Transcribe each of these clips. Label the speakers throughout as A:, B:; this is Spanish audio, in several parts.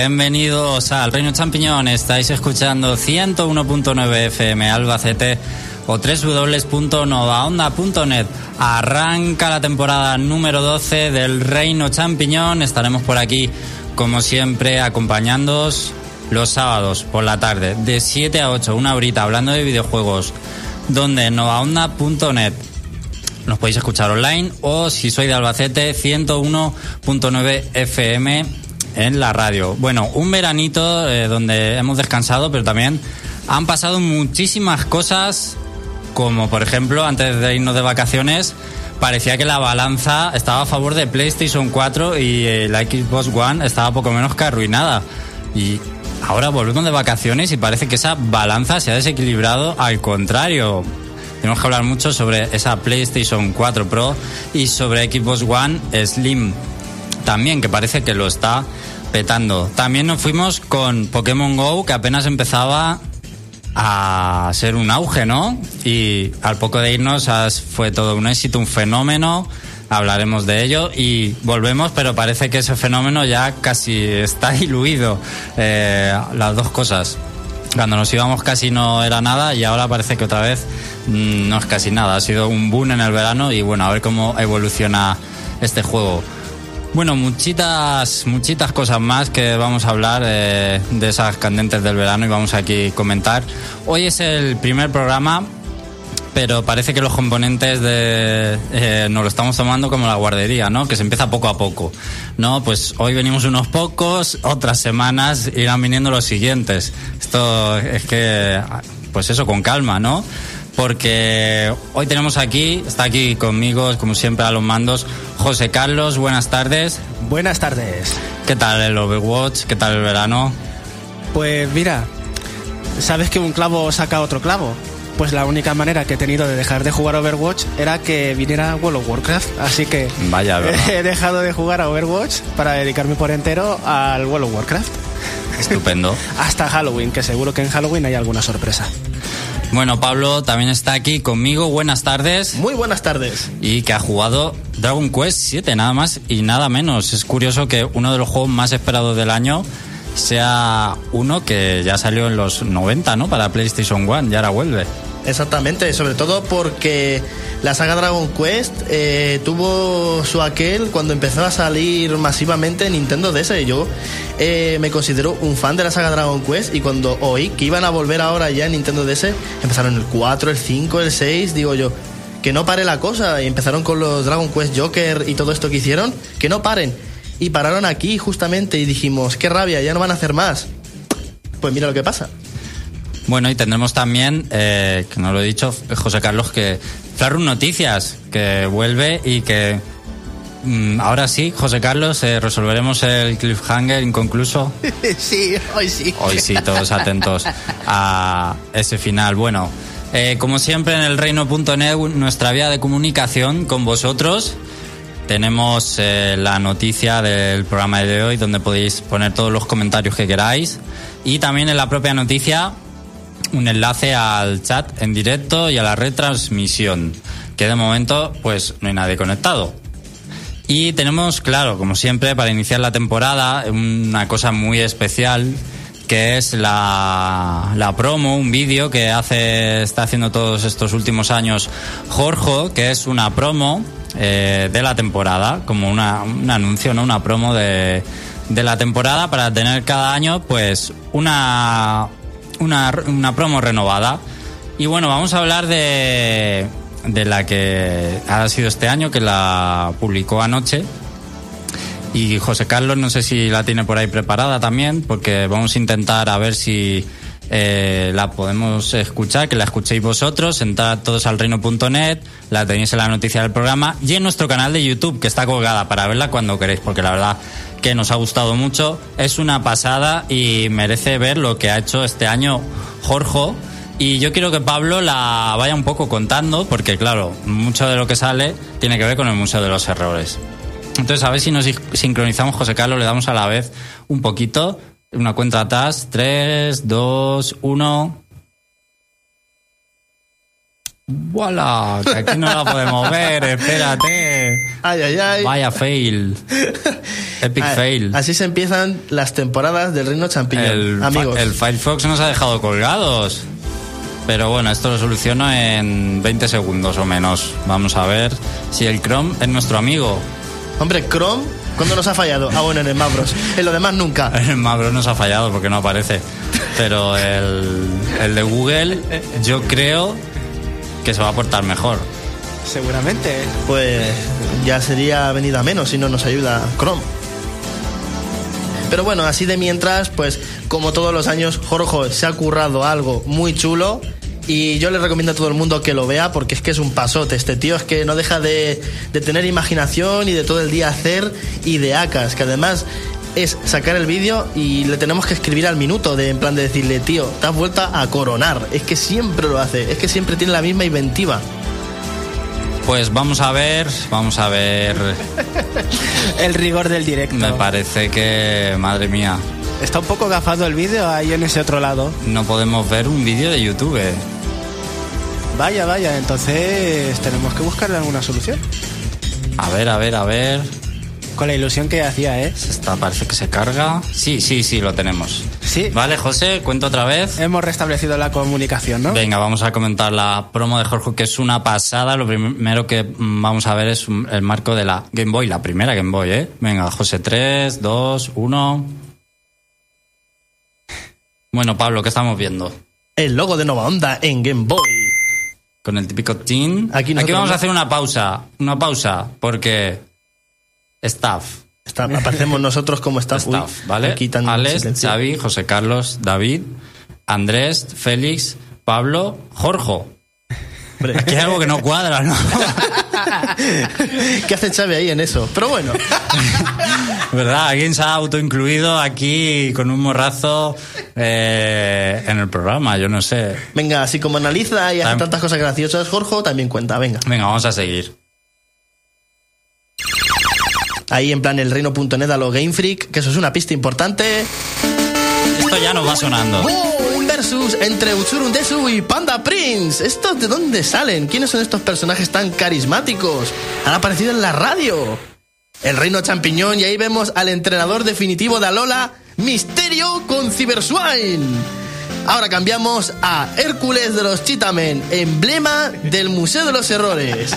A: Bienvenidos al Reino Champiñón. Estáis escuchando 101.9 FM Albacete o www.novaonda.net. Arranca la temporada número 12 del Reino Champiñón. Estaremos por aquí, como siempre, acompañándoos los sábados por la tarde, de 7 a 8, una horita, hablando de videojuegos, donde novaonda.net nos podéis escuchar online o si sois de Albacete 101.9 FM en la radio. Bueno, un veranito eh, donde hemos descansado, pero también han pasado muchísimas cosas, como por ejemplo, antes de irnos de vacaciones, parecía que la balanza estaba a favor de PlayStation 4 y eh, la Xbox One estaba poco menos que arruinada. Y ahora volvemos de vacaciones y parece que esa balanza se ha desequilibrado al contrario. Tenemos que hablar mucho sobre esa PlayStation 4 Pro y sobre Xbox One Slim también, que parece que lo está petando. También nos fuimos con Pokémon Go, que apenas empezaba a ser un auge, ¿no? Y al poco de irnos fue todo un éxito, un fenómeno. Hablaremos de ello y volvemos, pero parece que ese fenómeno ya casi está diluido. Eh, las dos cosas. Cuando nos íbamos casi no era nada y ahora parece que otra vez mm, no es casi nada. Ha sido un boom en el verano y bueno, a ver cómo evoluciona este juego. Bueno, muchitas, muchitas cosas más que vamos a hablar eh, de esas candentes del verano y vamos aquí a comentar. Hoy es el primer programa, pero parece que los componentes de, eh, nos lo estamos tomando como la guardería, ¿no? Que se empieza poco a poco, ¿no? Pues hoy venimos unos pocos, otras semanas irán viniendo los siguientes. Esto es que, pues eso, con calma, ¿no? Porque hoy tenemos aquí, está aquí conmigo, como siempre, a los mandos, José Carlos. Buenas tardes.
B: Buenas tardes.
A: ¿Qué tal el Overwatch? ¿Qué tal el verano?
B: Pues mira, ¿sabes que un clavo saca otro clavo? Pues la única manera que he tenido de dejar de jugar Overwatch era que viniera World of Warcraft. Así que
A: Vaya,
B: he dejado de jugar a Overwatch para dedicarme por entero al World of Warcraft.
A: Estupendo.
B: Hasta Halloween, que seguro que en Halloween hay alguna sorpresa.
A: Bueno, Pablo también está aquí conmigo. Buenas tardes.
C: Muy buenas tardes.
A: Y que ha jugado Dragon Quest 7, nada más y nada menos. Es curioso que uno de los juegos más esperados del año sea uno que ya salió en los 90, ¿no? Para PlayStation One, y ahora vuelve.
C: Exactamente, sobre todo porque la saga Dragon Quest eh, tuvo su aquel cuando empezó a salir masivamente en Nintendo DS. Yo eh, me considero un fan de la saga Dragon Quest y cuando oí que iban a volver ahora ya en Nintendo DS, empezaron el 4, el 5, el 6, digo yo, que no pare la cosa. Y empezaron con los Dragon Quest Joker y todo esto que hicieron, que no paren. Y pararon aquí justamente y dijimos, qué rabia, ya no van a hacer más. Pues mira lo que pasa.
A: Bueno, y tendremos también, eh, que no lo he dicho, José Carlos, que Flarun Noticias, que vuelve y que mm, ahora sí, José Carlos, eh, resolveremos el cliffhanger inconcluso.
C: sí, hoy sí.
A: Hoy sí, todos atentos a ese final. Bueno, eh, como siempre en el reino.net, nuestra vía de comunicación con vosotros. Tenemos la noticia del programa de hoy donde podéis poner todos los comentarios que queráis. Y también en la propia noticia un enlace al chat en directo y a la retransmisión, que de momento pues no hay nadie conectado. Y tenemos, claro, como siempre, para iniciar la temporada, una cosa muy especial que es la, la promo, un vídeo que hace, está haciendo todos estos últimos años Jorge, que es una promo eh, de la temporada, como una, un anuncio, ¿no? Una promo de, de la temporada para tener cada año, pues, una, una, una promo renovada. Y bueno, vamos a hablar de, de la que ha sido este año, que la publicó anoche. Y José Carlos, no sé si la tiene por ahí preparada también, porque vamos a intentar a ver si eh, la podemos escuchar, que la escuchéis vosotros, entrad todos al reino.net, la tenéis en la noticia del programa y en nuestro canal de YouTube, que está colgada para verla cuando queréis, porque la verdad que nos ha gustado mucho. Es una pasada y merece ver lo que ha hecho este año Jorge. Y yo quiero que Pablo la vaya un poco contando, porque claro, mucho de lo que sale tiene que ver con el Museo de los Errores. Entonces, a ver si nos sincronizamos, José Carlos, le damos a la vez un poquito. Una cuenta atrás. 3, 2, 1. ¡Voilà! Que aquí no la podemos ver, espérate.
C: Ay, ay, ay.
A: Vaya fail. Epic fail.
C: Así se empiezan las temporadas del Reino Champiñón.
A: El,
C: Amigos.
A: El Firefox nos ha dejado colgados. Pero bueno, esto lo soluciono en 20 segundos o menos. Vamos a ver si el Chrome es nuestro amigo.
C: Hombre, Chrome, ¿cuándo nos ha fallado? Ah, bueno, en el Mavros. En lo demás, nunca.
A: El Mavro nos ha fallado porque no aparece. Pero el, el de Google, yo creo que se va a portar mejor.
B: Seguramente.
C: Pues ya sería venida menos si no nos ayuda Chrome. Pero bueno, así de mientras, pues como todos los años, Jorge se ha currado algo muy chulo. Y yo le recomiendo a todo el mundo que lo vea porque es que es un pasote. Este tío es que no deja de, de tener imaginación y de todo el día hacer ideacas. Que además es sacar el vídeo y le tenemos que escribir al minuto, de, en plan de decirle, tío, te has vuelto a coronar. Es que siempre lo hace, es que siempre tiene la misma inventiva.
A: Pues vamos a ver, vamos a ver.
B: El rigor del directo.
A: Me parece que, madre mía,
B: Está un poco gafado el vídeo ahí en ese otro lado.
A: no podemos ver un vídeo de YouTube.
B: Vaya, vaya, entonces tenemos que buscarle alguna solución.
A: A ver, a ver, a ver.
B: Con la ilusión que hacía, ¿eh?
A: Esta parece que se carga. Sí, sí, sí, lo tenemos.
B: Sí.
A: Vale, José, cuento otra vez.
B: Hemos restablecido la comunicación, ¿no?
A: Venga, vamos a comentar la promo de Jorge, que es una pasada. Lo primero que vamos a ver es el marco de la Game Boy, la primera Game Boy, ¿eh? Venga, José, 3, 2, 1. Bueno, Pablo, ¿qué estamos viendo?
C: El logo de Nova Onda en Game Boy.
A: Con el típico tin.
C: Aquí
A: vamos
C: no.
A: a hacer una pausa. Una pausa, porque. Staff.
C: Aparecemos nosotros como staff. Uy,
A: Staff, ¿vale?
C: aquí tan
A: Alex,
C: silencio.
A: Xavi, José Carlos, David, Andrés, Félix, Pablo, Jorge. Aquí hay algo que no cuadra, ¿no?
C: ¿Qué hace Xavi ahí en eso? Pero bueno,
A: ¿Verdad? Alguien se ha autoincluido aquí con un morrazo eh, en el programa, yo no sé.
C: venga, así como analiza y hace tantas cosas graciosas, Jorge también cuenta, venga.
A: Venga, vamos a seguir.
C: Ahí en plan el reino.net a lo Game Freak, que eso es una pista importante.
A: Esto ya nos va sonando.
C: ¡Oh! Un versus entre Utsurun Desu y Panda Prince. ¿Estos de dónde salen? ¿Quiénes son estos personajes tan carismáticos? Han aparecido en la radio. El reino champiñón y ahí vemos al entrenador definitivo de Alola, Misterio con Cyberswine. Ahora cambiamos a Hércules de los Chitamen, emblema del Museo de los Errores.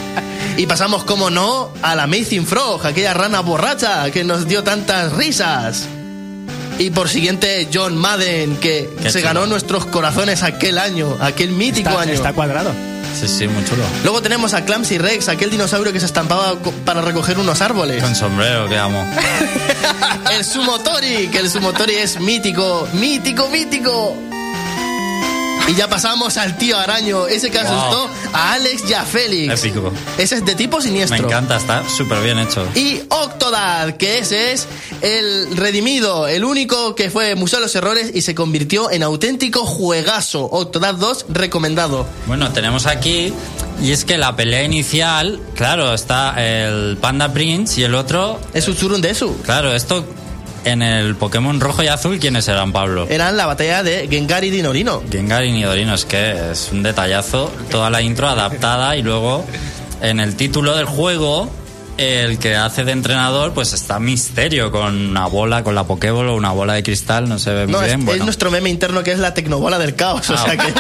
C: Y pasamos, como no, a la Amazing Frog, aquella rana borracha que nos dio tantas risas. Y por siguiente, John Madden, que
A: Qué
C: se
A: chulo.
C: ganó nuestros corazones aquel año, aquel mítico
B: Está,
C: año.
B: está cuadrado.
A: Sí, sí, muy chulo.
C: Luego tenemos a Clumsy Rex, aquel dinosaurio que se estampaba para recoger unos árboles.
A: Con sombrero, que amo.
C: El Sumotori, que el Sumotori es mítico, mítico, mítico. Y ya pasamos al tío araño, ese que
A: Wow.
C: asustó a Alex y a Félix.
A: Épico.
C: Ese es de tipo
A: Me
C: siniestro.
A: encanta, está súper bien hecho.
C: Y Octodad, que ese es el redimido, el único que fue Museo de los Errores y se convirtió en auténtico juegazo. Octodad 2 recomendado.
A: Bueno, tenemos aquí, y es que la pelea inicial, claro, está el Panda Prince y el otro,
C: Es Utsurun Desu.
A: claro, esto en el Pokémon rojo y azul, ¿quiénes eran, Pablo?
C: Eran la batalla de Gengar y Dinorino.
A: Gengar y Nidorino, es que es un detallazo, toda la intro adaptada y luego en el título del juego, el que hace de entrenador, pues está Misterio con una bola, con la Pokéball o una bola de cristal, no se ve muy
C: No, es,
A: bien.
C: es
A: bueno.
C: nuestro meme interno que es la tecnobola del caos. o
A: Ah,
C: sea que,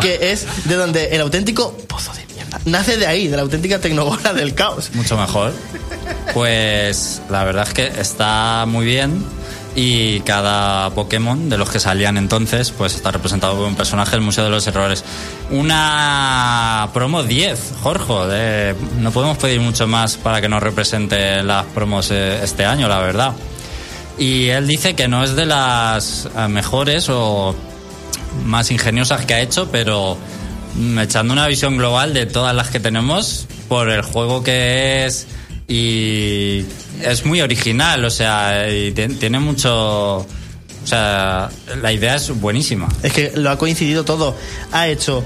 C: que es de donde el auténtico pozo de mierda nace de ahí, de la auténtica tecnobola del caos.
A: Mucho mejor. Pues la verdad es que está muy bien y cada Pokémon de los que salían entonces pues está representado por un personaje del Museo de los Errores. Una promo 10, Jorge. de- no podemos pedir mucho más para que nos represente las promos eh, este año, la verdad. Y él dice que no es de las eh, mejores o más ingeniosas que ha hecho, pero mm, echando una visión global de todas las que tenemos, por el juego que es y es muy original, o sea, y ti- tiene mucho... O sea, la idea es buenísima.
C: Es que lo ha coincidido todo. Ha hecho.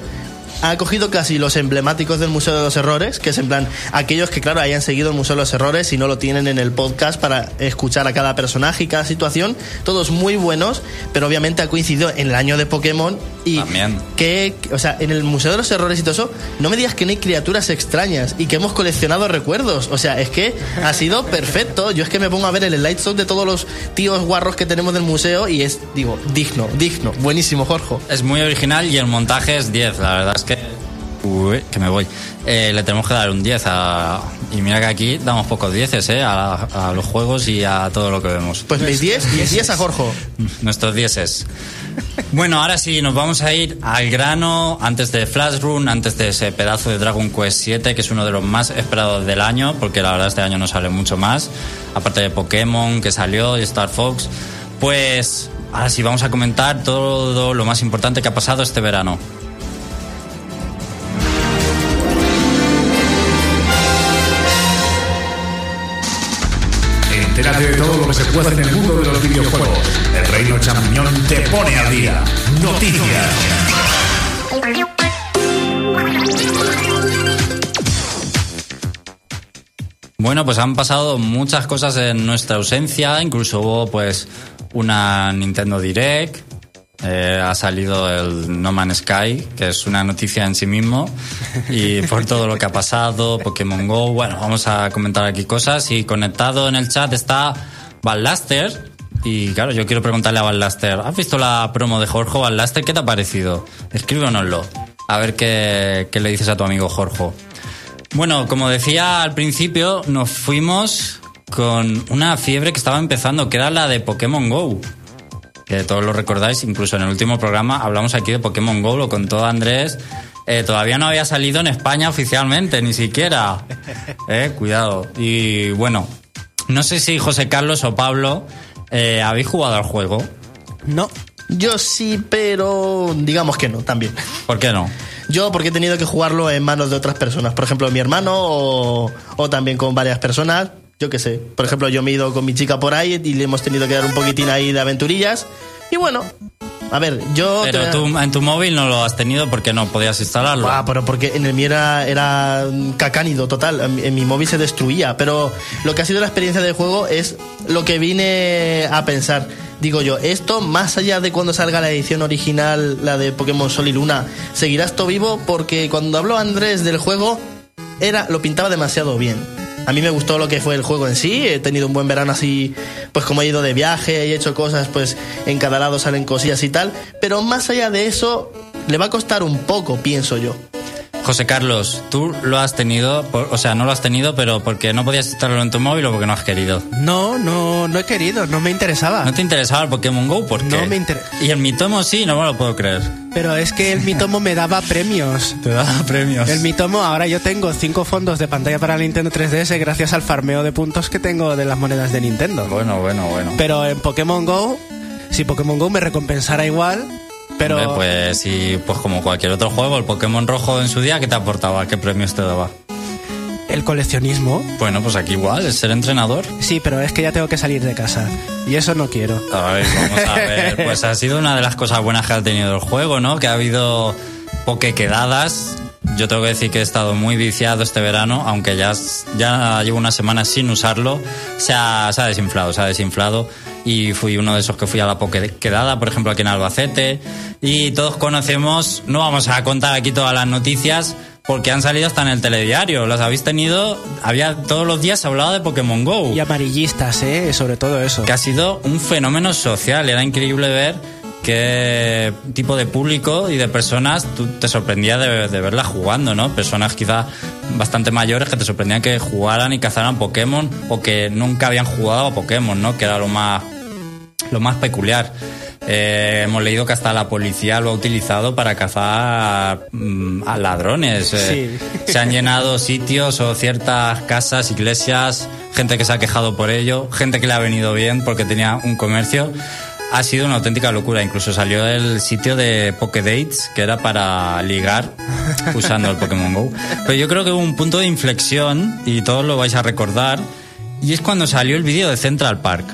C: Ha cogido casi los emblemáticos del Museo de los Errores, que es en plan aquellos que, claro, hayan seguido el Museo de los Errores y no lo tienen en el podcast para escuchar a cada personaje y cada situación. Todos muy buenos, pero obviamente ha coincidido en el año de Pokémon Y
A: También.
C: que, o sea, en el Museo de los Errores y todo eso, no me digas que no hay criaturas extrañas y que hemos coleccionado recuerdos. O sea, es que ha sido perfecto. Yo es que me pongo a ver el slideshow de todos los tíos guarros que tenemos del museo y es, digo, digno, digno. Buenísimo, Jorge.
A: Es muy original y el montaje es 10. La verdad es que. Uy, que me voy. Eh, le tenemos que dar un 10 a. Y mira que aquí damos pocos 10 ¿eh? A, a los juegos y a todo lo que vemos.
C: Pues mis 10, mis 10 a Jorge.
A: Nuestros 10 Bueno, ahora sí, nos vamos a ir al grano antes de Flash Run, antes de ese pedazo de Dragon Quest 7, que es uno de los más esperados del año, porque la verdad este año no sale mucho más, aparte de Pokémon que salió y Star Fox. Pues ahora sí, vamos a comentar todo lo más importante que ha pasado este verano.
D: De todo lo que se puede en el mundo de los videojuegos. El Reino Champiñón te pone al día. Noticias.
A: Bueno, pues han pasado muchas cosas en nuestra ausencia, incluso hubo pues una Nintendo Direct, eh, ha salido el No Man's Sky, que es una noticia en sí mismo, y por todo lo que ha pasado, Pokémon Go, bueno, vamos a comentar aquí cosas, y conectado en el chat está Ballaster, y claro, yo quiero preguntarle a Ballaster, ¿has visto la promo de Jorge Ballaster? ¿Qué te ha parecido? Escríbenoslo, a ver qué, qué le dices a tu amigo Jorge. Bueno, como decía al principio, nos fuimos con una fiebre que estaba empezando, que era la de Pokémon Go. Que todos lo recordáis, incluso en el último programa hablamos aquí de Pokémon Go, lo contó Andrés. Eh, todavía no había salido en España oficialmente, ni siquiera. Eh, cuidado. Y bueno, no sé si José Carlos o Pablo eh, habéis jugado al juego.
B: No.
C: Yo sí, pero digamos que no, también.
A: ¿Por qué no?
C: Yo porque he tenido que jugarlo en manos de otras personas. Por ejemplo, mi hermano o, o también con varias personas. Yo qué sé. Por ejemplo, yo me he ido con mi chica por ahí y le hemos tenido que dar un poquitín ahí de aventurillas. Y bueno, a ver, yo...
A: Pero
C: te-
A: tú en tu móvil no lo has tenido porque no podías instalarlo.
C: Ah, pero porque en el mío era, era cacánido total. En, mi- en mi móvil se destruía. Pero lo que ha sido la experiencia del juego es lo que vine a pensar. Digo yo, esto, más allá de cuando salga la edición original, la de Pokémon Sol y Luna, seguirá esto vivo porque cuando habló Andrés del juego, era, lo pintaba demasiado bien. A mí me gustó lo que fue el juego en sí, he tenido un buen verano así, pues como he ido de viaje he hecho cosas, pues en cada lado salen cosillas y tal, pero más allá de eso, le va a costar un poco, pienso yo.
A: José Carlos, tú lo has tenido, por- o sea, no lo has tenido, pero porque no podías instalarlo en tu móvil o porque no has querido.
B: No, no, no he querido, no me interesaba.
A: ¿No te interesaba el Pokémon Go? ¿Por qué?
B: No me inter-
A: Y el Mitomo sí, no me lo puedo creer.
B: Pero es que el Mitomo me daba premios.
A: Te da premios.
B: El Mitomo, ahora yo tengo cinco fondos de pantalla para Nintendo 3DS gracias al farmeo de puntos que tengo de las monedas de Nintendo.
A: Bueno, bueno, bueno.
B: Pero en Pokémon Go, si Pokémon Go me recompensara igual, pero
A: Hombre, pues sí, pues como cualquier otro juego, el Pokémon rojo en su día, ¿qué te aportaba? ¿Qué premios te daba?
B: el coleccionismo,
A: Bueno, pues aquí igual, es ser entrenador.
B: sí, pero es que ya tengo que salir de casa y eso no quiero.
A: A ver, vamos a ver. Pues ha sido una de las cosas buenas que ha tenido el juego, ¿no? Que ha habido pokequedadas. Yo tengo que decir que he estado muy viciado este verano, aunque ya, ya llevo unas semanas sin usarlo. Se ha, se ha desinflado, se ha desinflado. Y fui uno de esos que fui a la pokequedada, por ejemplo, aquí en Albacete. Y todos conocemos, no vamos a contar aquí todas las noticias, porque han salido hasta en el telediario. Las habéis tenido, había todos los días se hablaba de Pokémon Go
B: Y amarillistas, ¿eh? Sobre todo eso.
A: que ha sido un fenómeno social. Era increíble ver qué tipo de público y de personas tú te sorprendía de, de verlas jugando, ¿no? Personas quizás bastante mayores que te sorprendían que jugaran y cazaran Pokémon o que nunca habían jugado a Pokémon, ¿no? Que era lo más, lo más peculiar. Eh, hemos leído que hasta la policía lo ha utilizado para cazar mm, a ladrones. Eh,
B: Sí.
A: Se han llenado sitios o ciertas casas, iglesias, gente que se ha quejado por ello, gente que le ha venido bien porque tenía un comercio. Ha sido una auténtica locura. Incluso salió el sitio de Pokédates, que era para ligar usando el Pokémon Go. Pero yo creo que hubo un punto de inflexión, y todos lo vais a recordar, y es cuando salió el vídeo de Central Park,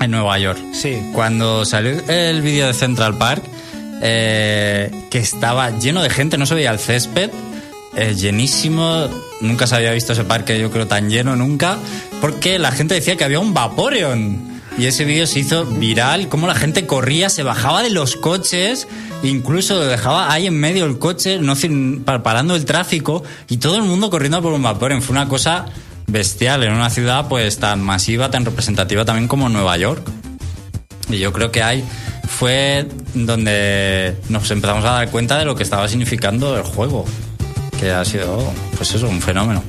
A: en Nueva York.
B: Sí.
A: Cuando salió el vídeo de Central Park, eh, que estaba lleno de gente, no se veía el césped, eh, llenísimo. Nunca se había visto ese parque, yo creo, tan lleno nunca, porque la gente decía que había un Vaporeon. Y ese vídeo se hizo viral, como la gente corría, se bajaba de los coches, incluso dejaba ahí en medio el coche, no parando el tráfico y todo el mundo corriendo por un Vaporeon. Fue una cosa bestial en una ciudad pues tan masiva, tan representativa también como Nueva York. Y yo creo que ahí fue donde nos empezamos a dar cuenta de lo que estaba significando el juego, que ha sido, pues eso, un fenómeno.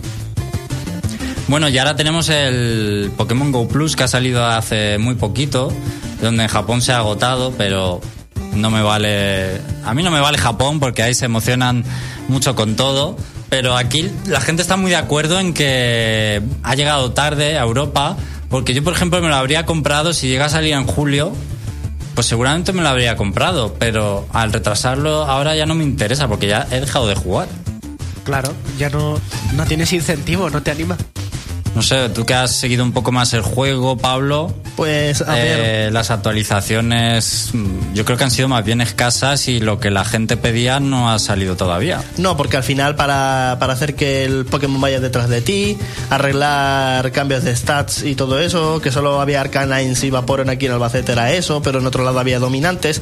A: Bueno, y ahora tenemos el Pokémon Go Plus que ha salido hace muy poquito, donde en Japón se ha agotado, pero no me vale. A mí no me vale Japón porque ahí se emocionan mucho con todo. Pero aquí la gente está muy de acuerdo en que ha llegado tarde a Europa, porque yo, por ejemplo, me lo habría comprado si llega a salir en julio. Pues seguramente me lo habría comprado, pero al retrasarlo ahora ya no me interesa porque ya he dejado de jugar.
B: Claro, ya no, no tienes incentivo, no te anima.
A: No sé, tú que has seguido un poco más el juego, Pablo.
C: Pues, a ver.
A: eh, las actualizaciones mm, yo creo que han sido más bien escasas y lo que la gente pedía no ha salido todavía.
C: No, porque al final para, para hacer que el Pokémon vaya detrás de ti, arreglar cambios de stats y todo eso, que solo había Arcanines y Vaporeon aquí en Albacete era eso, pero en otro lado había dominantes,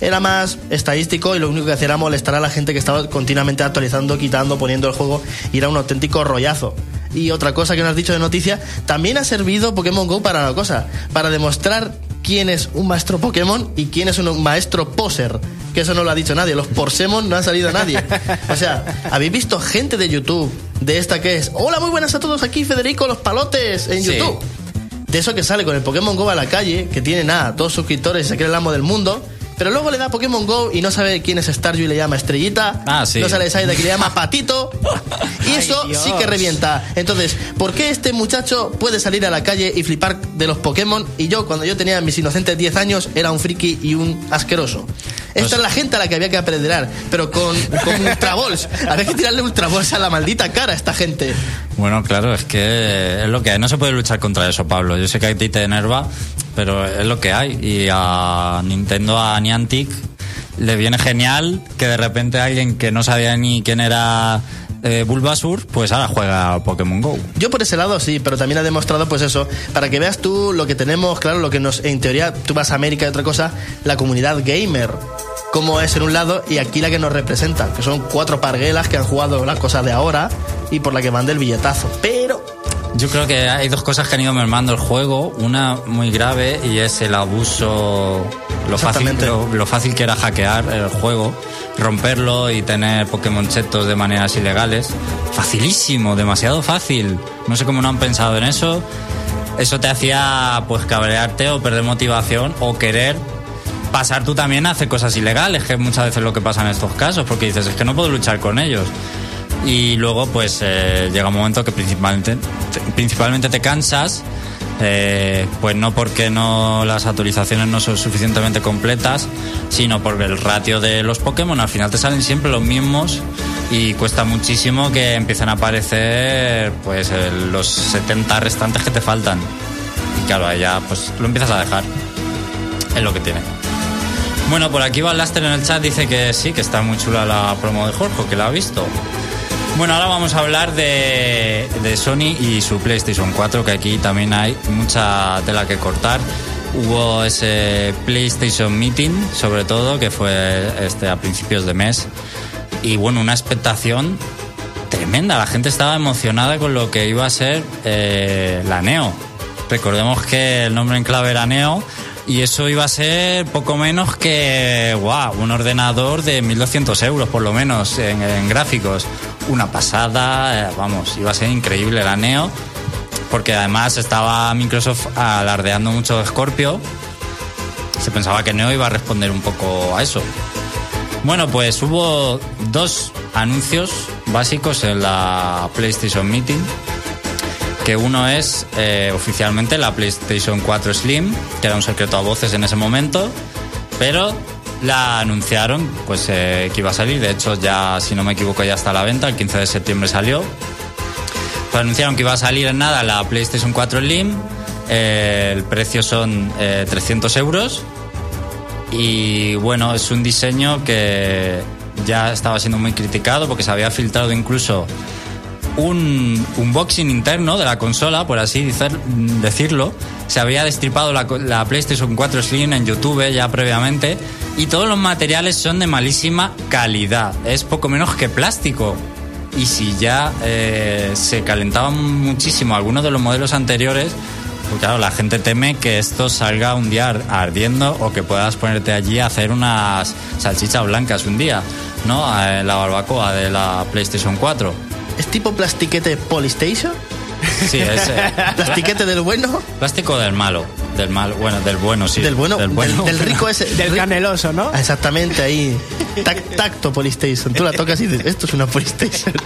C: era más estadístico y lo único que hacía era molestar a la gente que estaba continuamente actualizando, quitando, poniendo el juego y era un auténtico rollazo. Y otra cosa que nos has dicho de noticia, también ha servido Pokémon Go para una cosa, para demostrar quién es un maestro Pokémon y quién es un maestro poser. Que eso no lo ha dicho nadie, los Porsemon no ha salido nadie. O sea, ¿habéis visto gente de YouTube de esta que es, hola, muy buenas a todos, aquí Federico Los Palotes en
A: Sí.
C: YouTube? De eso que sale con el Pokémon Go a la calle, que tiene nada, dos suscriptores y se cree el amo del mundo. Pero luego le da Pokémon Go y no sabe quién es Staryu y le llama Estrellita.
A: Ah, sí.
C: No sale Saida que le llama Patito. Y eso sí que revienta. Entonces, ¿por qué este muchacho puede salir a la calle y flipar de los Pokémon? Y yo, cuando yo tenía mis inocentes 10 años, era un friki y un asqueroso. Esta es la gente a la que había que aprender, pero con, con Ultra Balls. Había que tirarle Ultra Balls a la maldita cara a esta gente.
A: Bueno, claro, es que es lo que hay. No se puede luchar contra eso, Pablo. Yo sé que a ti te enerva, pero es lo que hay. Y a Nintendo, a Niantic, le viene genial que de repente alguien que no sabía ni quién era eh, Bulbasur, pues ahora juega Pokémon Go.
C: Yo por ese lado sí, pero también ha demostrado pues eso, para que veas tú lo que tenemos, claro, lo que nos, en teoría, tú vas a América y otra cosa, la comunidad gamer, cómo es en un lado y aquí la que nos representa, que son cuatro parguelas que han jugado las cosas de ahora y por la que van del billetazo. Pero
A: Yo creo que hay dos cosas que han ido mermando el juego. Una muy grave y es el abuso, lo fácil,
C: Exactamente.
A: lo, lo fácil que era hackear el juego, romperlo y tener Pokémon chetos de maneras ilegales. Facilísimo, demasiado fácil. No sé cómo no han pensado en eso. Eso te hacía pues cabrearte o perder motivación o querer pasar tú también a hacer cosas ilegales, que es muchas veces lo que pasa en estos casos, porque dices, es que no puedo luchar con ellos. Y luego, pues eh, llega un momento que principalmente te, principalmente te cansas, eh, pues no porque no las actualizaciones no son suficientemente completas, sino porque el ratio de los Pokémon al final te salen siempre los mismos y cuesta muchísimo que empiecen a aparecer pues los 70 restantes que te faltan. Y claro, ya pues lo empiezas a dejar. Es lo que tiene. Bueno, por aquí Van Laster en el chat dice que sí, que está muy chula la promo de Jorge, que la ha visto. Bueno, ahora vamos a hablar de, Sony y su PlayStation 4, que aquí también hay mucha tela que cortar. Hubo ese PlayStation Meeting, sobre todo, que fue este a principios de mes. Y bueno, una expectación tremenda. La gente estaba emocionada con lo que iba a ser eh, la Neo. Recordemos que el nombre en clave era Neo y eso iba a ser poco menos que wow, un ordenador de 1200 euros por lo menos en, en gráficos. Una pasada, eh, vamos, iba a ser increíble la Neo porque además estaba Microsoft alardeando mucho de Scorpio. Se pensaba que Neo iba a responder un poco a eso. Bueno, pues hubo dos anuncios básicos en la PlayStation Meeting. Que uno es eh, oficialmente la PlayStation 4 Slim, que era un secreto a voces en ese momento, pero la anunciaron pues eh, que iba a salir. De hecho, ya, si no me equivoco, ya está a la venta. El 15 de septiembre salió. Pues anunciaron que iba a salir en nada la PlayStation 4 Slim. Eh, el precio son eh, 300 euros. Y bueno, es un diseño que ya estaba siendo muy criticado porque se había filtrado incluso un unboxing interno de la consola, por así decirlo. Se había destripado la, PlayStation 4 Slim en YouTube ya previamente y todos los materiales son de malísima calidad. Es poco menos que plástico. Y si ya eh, se calentaban muchísimo algunos de los modelos anteriores, pues claro, la gente teme que esto salga un día ar- ardiendo o que puedas ponerte allí a hacer unas salchichas blancas un día, ¿no? La barbacoa de la PlayStation 4.
C: ¿Es tipo plastiquete Polystation?
A: Sí, es eh,
C: ¿Plastiquete del bueno?
A: plástico del malo. Del malo, bueno, del bueno, sí.
C: Del bueno, del, del rico ese.
B: Del caneloso, ¿no?
C: Ah, Exactamente, ahí. Tac- tacto Polystation. Tú la tocas y dices, esto es una Polystation.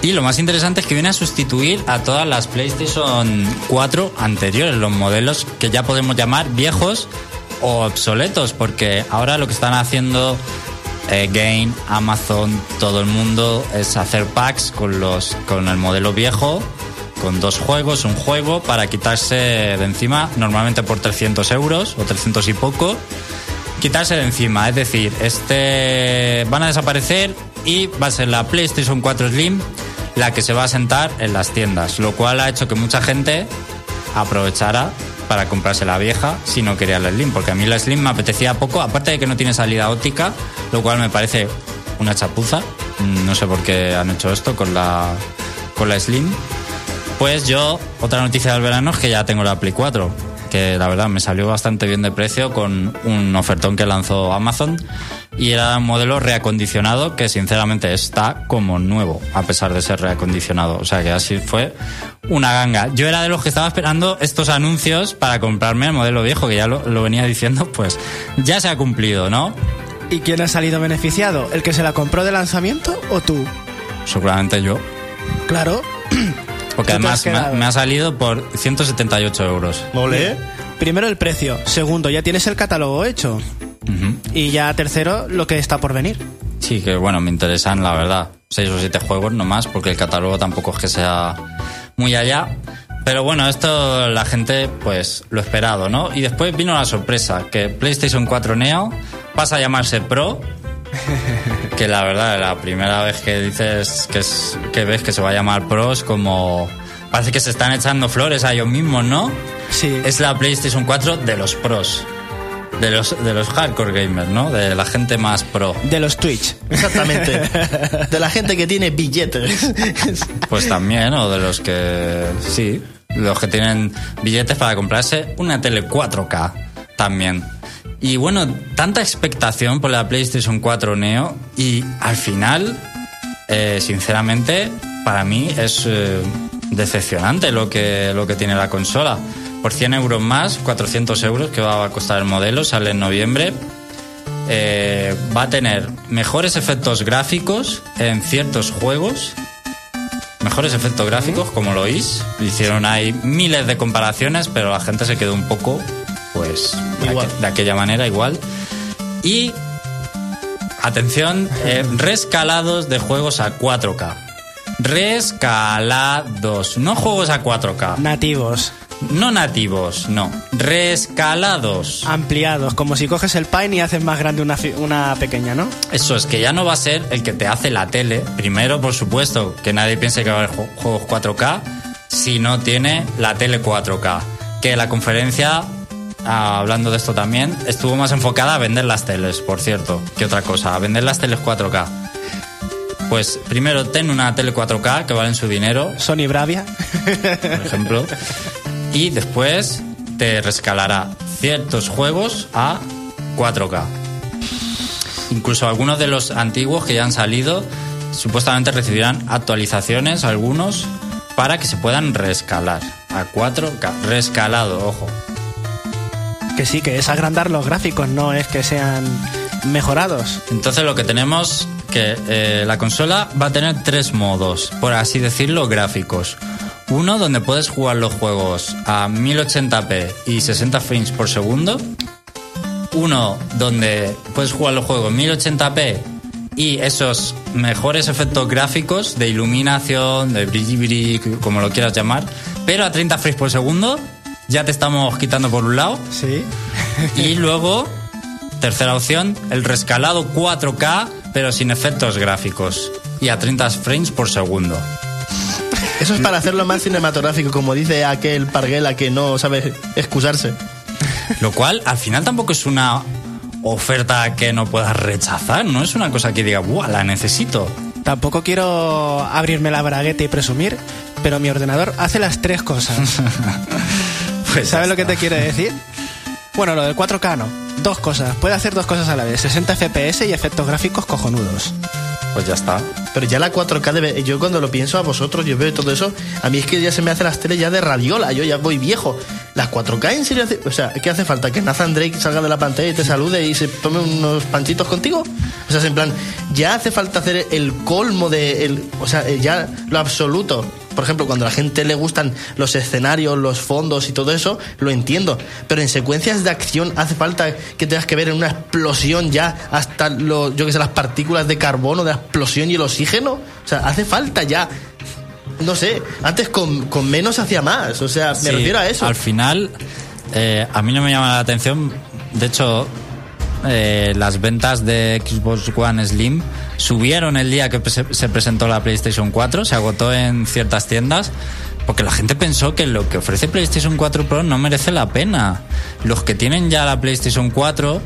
A: Y lo más interesante es que viene a sustituir a todas las PlayStation 4 anteriores, los modelos que ya podemos llamar viejos o obsoletos, porque ahora lo que están haciendo eh, Game, Amazon, todo el mundo es hacer packs con los con el modelo viejo, con dos juegos, un juego para quitarse de encima, normalmente por 300 euros o 300 y poco quitarse de encima. Es decir, este van a desaparecer y va a ser la PlayStation 4 Slim la que se va a sentar en las tiendas, lo cual ha hecho que mucha gente aprovechara para comprarse la vieja si no quería la Slim, porque a mí la Slim me apetecía poco, aparte de que no tiene salida óptica, lo cual me parece una chapuza. Mm, No sé por qué han hecho esto con la con la Slim. Pues yo, otra noticia del verano es que ya tengo la Play 4, que la verdad me salió bastante bien de precio con un ofertón que lanzó Amazon y era un modelo reacondicionado que sinceramente está como nuevo, a pesar de ser reacondicionado. O sea que así fue una ganga. Yo era de los que estaba esperando estos anuncios para comprarme el modelo viejo, que ya lo, lo venía diciendo, pues ya se ha cumplido, ¿no?
B: ¿Y quién ha salido beneficiado? ¿El que se la compró de lanzamiento o tú?
A: Seguramente yo.
B: Claro.
A: Porque además me ha,
B: quedado.
A: me ha salido por 178 euros.
C: Mole.
B: Primero el precio. Segundo, ya tienes el catálogo hecho. Y ya tercero, lo que está por venir.
A: Sí, que bueno, me interesan, la verdad. Seis o siete juegos nomás, porque el catálogo tampoco es que sea muy allá. Pero bueno, esto la gente, pues, lo esperado, ¿no? Y después vino la sorpresa, que PlayStation 4 Neo pasa a llamarse Pro. Que la verdad, la primera vez que dices que, es, que ves que se va a llamar Pro es como. Parece que se están echando flores a ellos mismos, ¿no?
B: Sí.
A: Es la PlayStation 4 de los pros. De los, de los hardcore gamers, ¿no? De la gente más pro.
B: De los Twitch.
C: Exactamente. De la gente que tiene billetes.
A: Pues también, o de los que. Sí, los que tienen billetes para comprarse una tele 4K también. Y bueno, tanta expectación por la PlayStation 4 Neo y al final, eh, sinceramente, para mí es eh, decepcionante lo que, lo que tiene la consola. Por 100 euros más, 400 euros que va a costar el modelo, sale en noviembre. Eh, va a tener mejores efectos gráficos en ciertos juegos mejores efectos gráficos, como lo oís. Hicieron ahí miles de comparaciones, pero la gente se quedó un poco, pues, de,
C: Igual.
A: de aquella manera igual. Y, atención, eh, rescalados de juegos a 4K. Rescalados, no juegos a 4K.
B: Nativos.
A: No nativos, no. Rescalados.
B: Ampliados. Como si coges el Pine y haces más grande una, una pequeña, ¿no?
A: Eso es que ya no va a ser el que te hace la tele. Primero, por supuesto, que nadie piense que va a haber ju- juegos 4K si no tiene la tele 4K. Que la conferencia, ah, hablando de esto también, estuvo más enfocada a vender las teles, por cierto, que otra cosa, a vender las teles 4K. Pues primero ten una tele 4K que valen su dinero,
B: Sony Bravia.
A: por ejemplo, y después te rescalará ciertos juegos a 4K. Incluso algunos de los antiguos que ya han salido supuestamente recibirán actualizaciones, algunos, para que se puedan rescalar a 4K. Rescalado, ojo.
B: Que sí, que es agrandar los gráficos, no es que sean mejorados.
A: Entonces lo que tenemos que eh, la consola va a tener tres modos, por así decirlo, gráficos. Uno donde puedes jugar los juegos a 1080p y 60 frames por segundo. Uno donde puedes jugar los juegos 1080p y esos mejores efectos gráficos de iluminación, de brilli como lo quieras llamar, pero a 30 frames por segundo. Ya te estamos quitando por un lado.
B: Sí.
A: Y luego, tercera opción, el rescalado 4K, pero sin efectos gráficos. y a 30 frames por segundo.
C: Eso es para hacerlo más cinematográfico, como dice aquel Parguela que no sabe excusarse.
A: Lo cual al final tampoco es una oferta que no puedas rechazar, no es una cosa que diga, ¡buah, la necesito!
B: Tampoco quiero abrirme la bragueta y presumir, pero mi ordenador hace las tres cosas.
A: Pues
B: ¿Sabes lo que te quiere decir? Bueno, lo del 4K no. Dos cosas. Puede hacer dos cosas a la vez. 60 FPS y efectos gráficos cojonudos.
A: Pues ya está.
C: Pero ya la 4K debe... Yo cuando lo pienso a vosotros, yo veo todo eso, a mí es que ya se me hacen las teles ya de radiola, yo ya voy viejo. ¿Las 4K en serio hace... O sea, ¿qué hace falta? ¿Que Nathan Drake salga de la pantalla y te salude y se tome unos panchitos contigo? O sea, es en plan, ya hace falta hacer el colmo de... El, o sea, eh, ya lo absoluto. Por ejemplo, cuando a la gente le gustan los escenarios, los fondos y todo eso, lo entiendo. Pero en secuencias de acción hace falta que tengas que ver en una explosión ya hasta lo, yo que sé, las partículas de carbono de la explosión y el oxígeno. O sea, hace falta ya. No sé, antes con, con menos hacía más. O sea, me
A: Sí,
C: refiero a eso.
A: Al final, eh, a mí no me llama la atención. De hecho, eh, las ventas de Xbox One Slim subieron el día que se, se presentó la PlayStation 4, se agotó en ciertas tiendas. Porque la gente pensó que lo que ofrece PlayStation 4 Pro no merece la pena. Los que tienen ya la PlayStation 4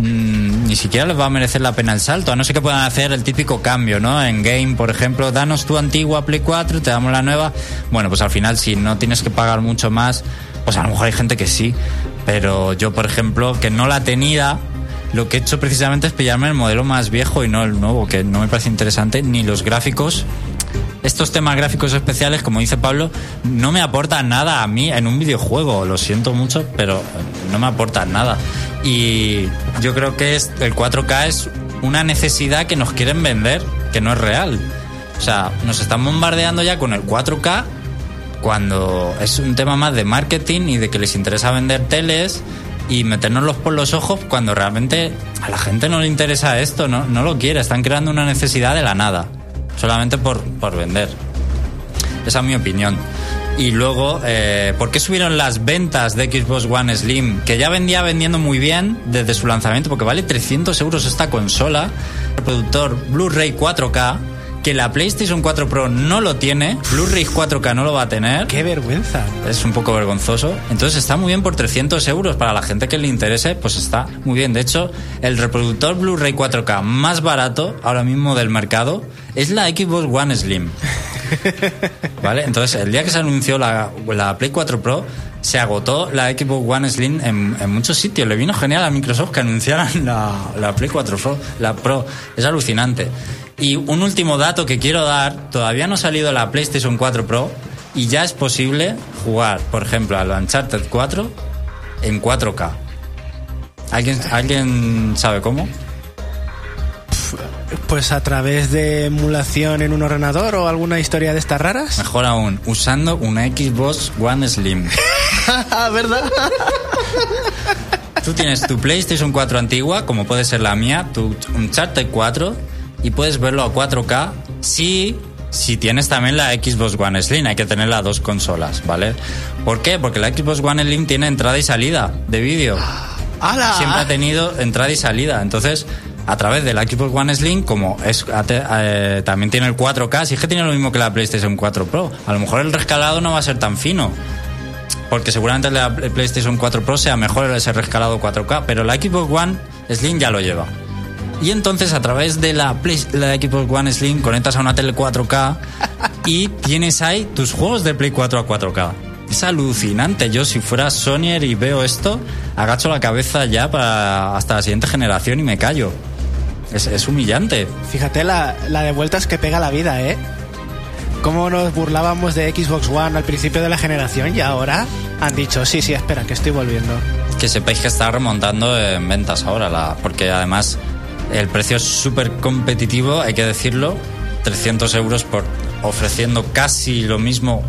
A: mm, ni siquiera les va a merecer la pena el salto, a no ser que puedan hacer el típico cambio, ¿no? En game, por ejemplo, danos tu antigua Play 4, te damos la nueva. Bueno, pues al final, si no tienes que pagar mucho más, pues a lo mejor hay gente que sí. Pero yo, por ejemplo, que no la tenía, lo que he hecho precisamente es pillarme el modelo más viejo y no el nuevo, que no me parece interesante, ni los gráficos. Estos temas gráficos especiales, como dice Pablo, no me aportan nada a mí en un videojuego. Lo siento mucho, pero no me aportan nada. Y yo creo que es, el 4K es una necesidad que nos quieren vender, que no es real. O sea, nos están bombardeando ya con el 4K cuando es un tema más de marketing y de que les interesa vender teles y metérnoslos por los ojos cuando realmente a la gente no le interesa esto, no, no lo quiere, están creando una necesidad de la nada, solamente por, por vender. Esa es mi opinión. Y luego, eh, ¿por qué subieron las ventas de Xbox One Slim? Que ya vendía vendiendo muy bien desde su lanzamiento, porque vale 300 euros esta consola. El productor Blu-ray 4K, que la PlayStation 4 Pro no lo tiene, Blu-ray 4K no lo va a tener.
B: ¡Qué vergüenza!
A: Es un poco vergonzoso. Entonces está muy bien por 300 euros. Para la gente que le interese, pues está muy bien. De hecho, el reproductor Blu-ray 4K más barato ahora mismo del mercado es la Xbox One Slim. ¿Vale? Entonces, el día que se anunció la, la Play 4 Pro, se agotó la Xbox One Slim en, en muchos sitios. Le vino genial a Microsoft que anunciaran la, la Play 4 Pro, la Pro. Es alucinante. Y un último dato que quiero dar, todavía no ha salido la PlayStation 4 Pro y ya es posible jugar, por ejemplo, al Uncharted 4 en 4K. ¿Alguien, ¿Alguien sabe cómo?
B: Pues a través de emulación en un ordenador o alguna historia de estas raras.
A: Mejor aún, usando una Xbox One Slim.
C: ¿Verdad?
A: Tú tienes tu PlayStation 4 antigua, como puede ser la mía, tu Uncharted 4, y puedes verlo a 4K si, si tienes también la Xbox One Slim. Hay que tener las dos consolas, ¿vale? ¿Por qué? Porque la Xbox One Slim tiene entrada y salida de vídeo.
B: ¡Hala!
A: Siempre ha tenido entrada y salida. Entonces, a través de la Xbox One Slim, como es eh, también tiene el 4K, si es que tiene lo mismo que la PlayStation 4 Pro. A lo mejor el rescalado no va a ser tan fino. Porque seguramente la PlayStation 4 Pro sea mejor ese rescalado 4K, pero la Xbox One Slim ya lo lleva. Y entonces a través de la, Play- la Xbox One Slim conectas a una tele 4K y tienes ahí tus juegos de Play 4 a 4K. Es alucinante. Yo si fuera Sonyer y veo esto, agacho la cabeza ya para hasta la siguiente generación y me callo. Es, es humillante.
B: Fíjate la, la de vueltas que pega la vida, ¿eh? Cómo nos burlábamos de Xbox One al principio de la generación y ahora han dicho, sí, sí, espera, que estoy volviendo.
A: Que sepáis que está remontando en ventas ahora, porque además el precio es súper competitivo, hay que decirlo. 300 euros por ofreciendo casi lo mismo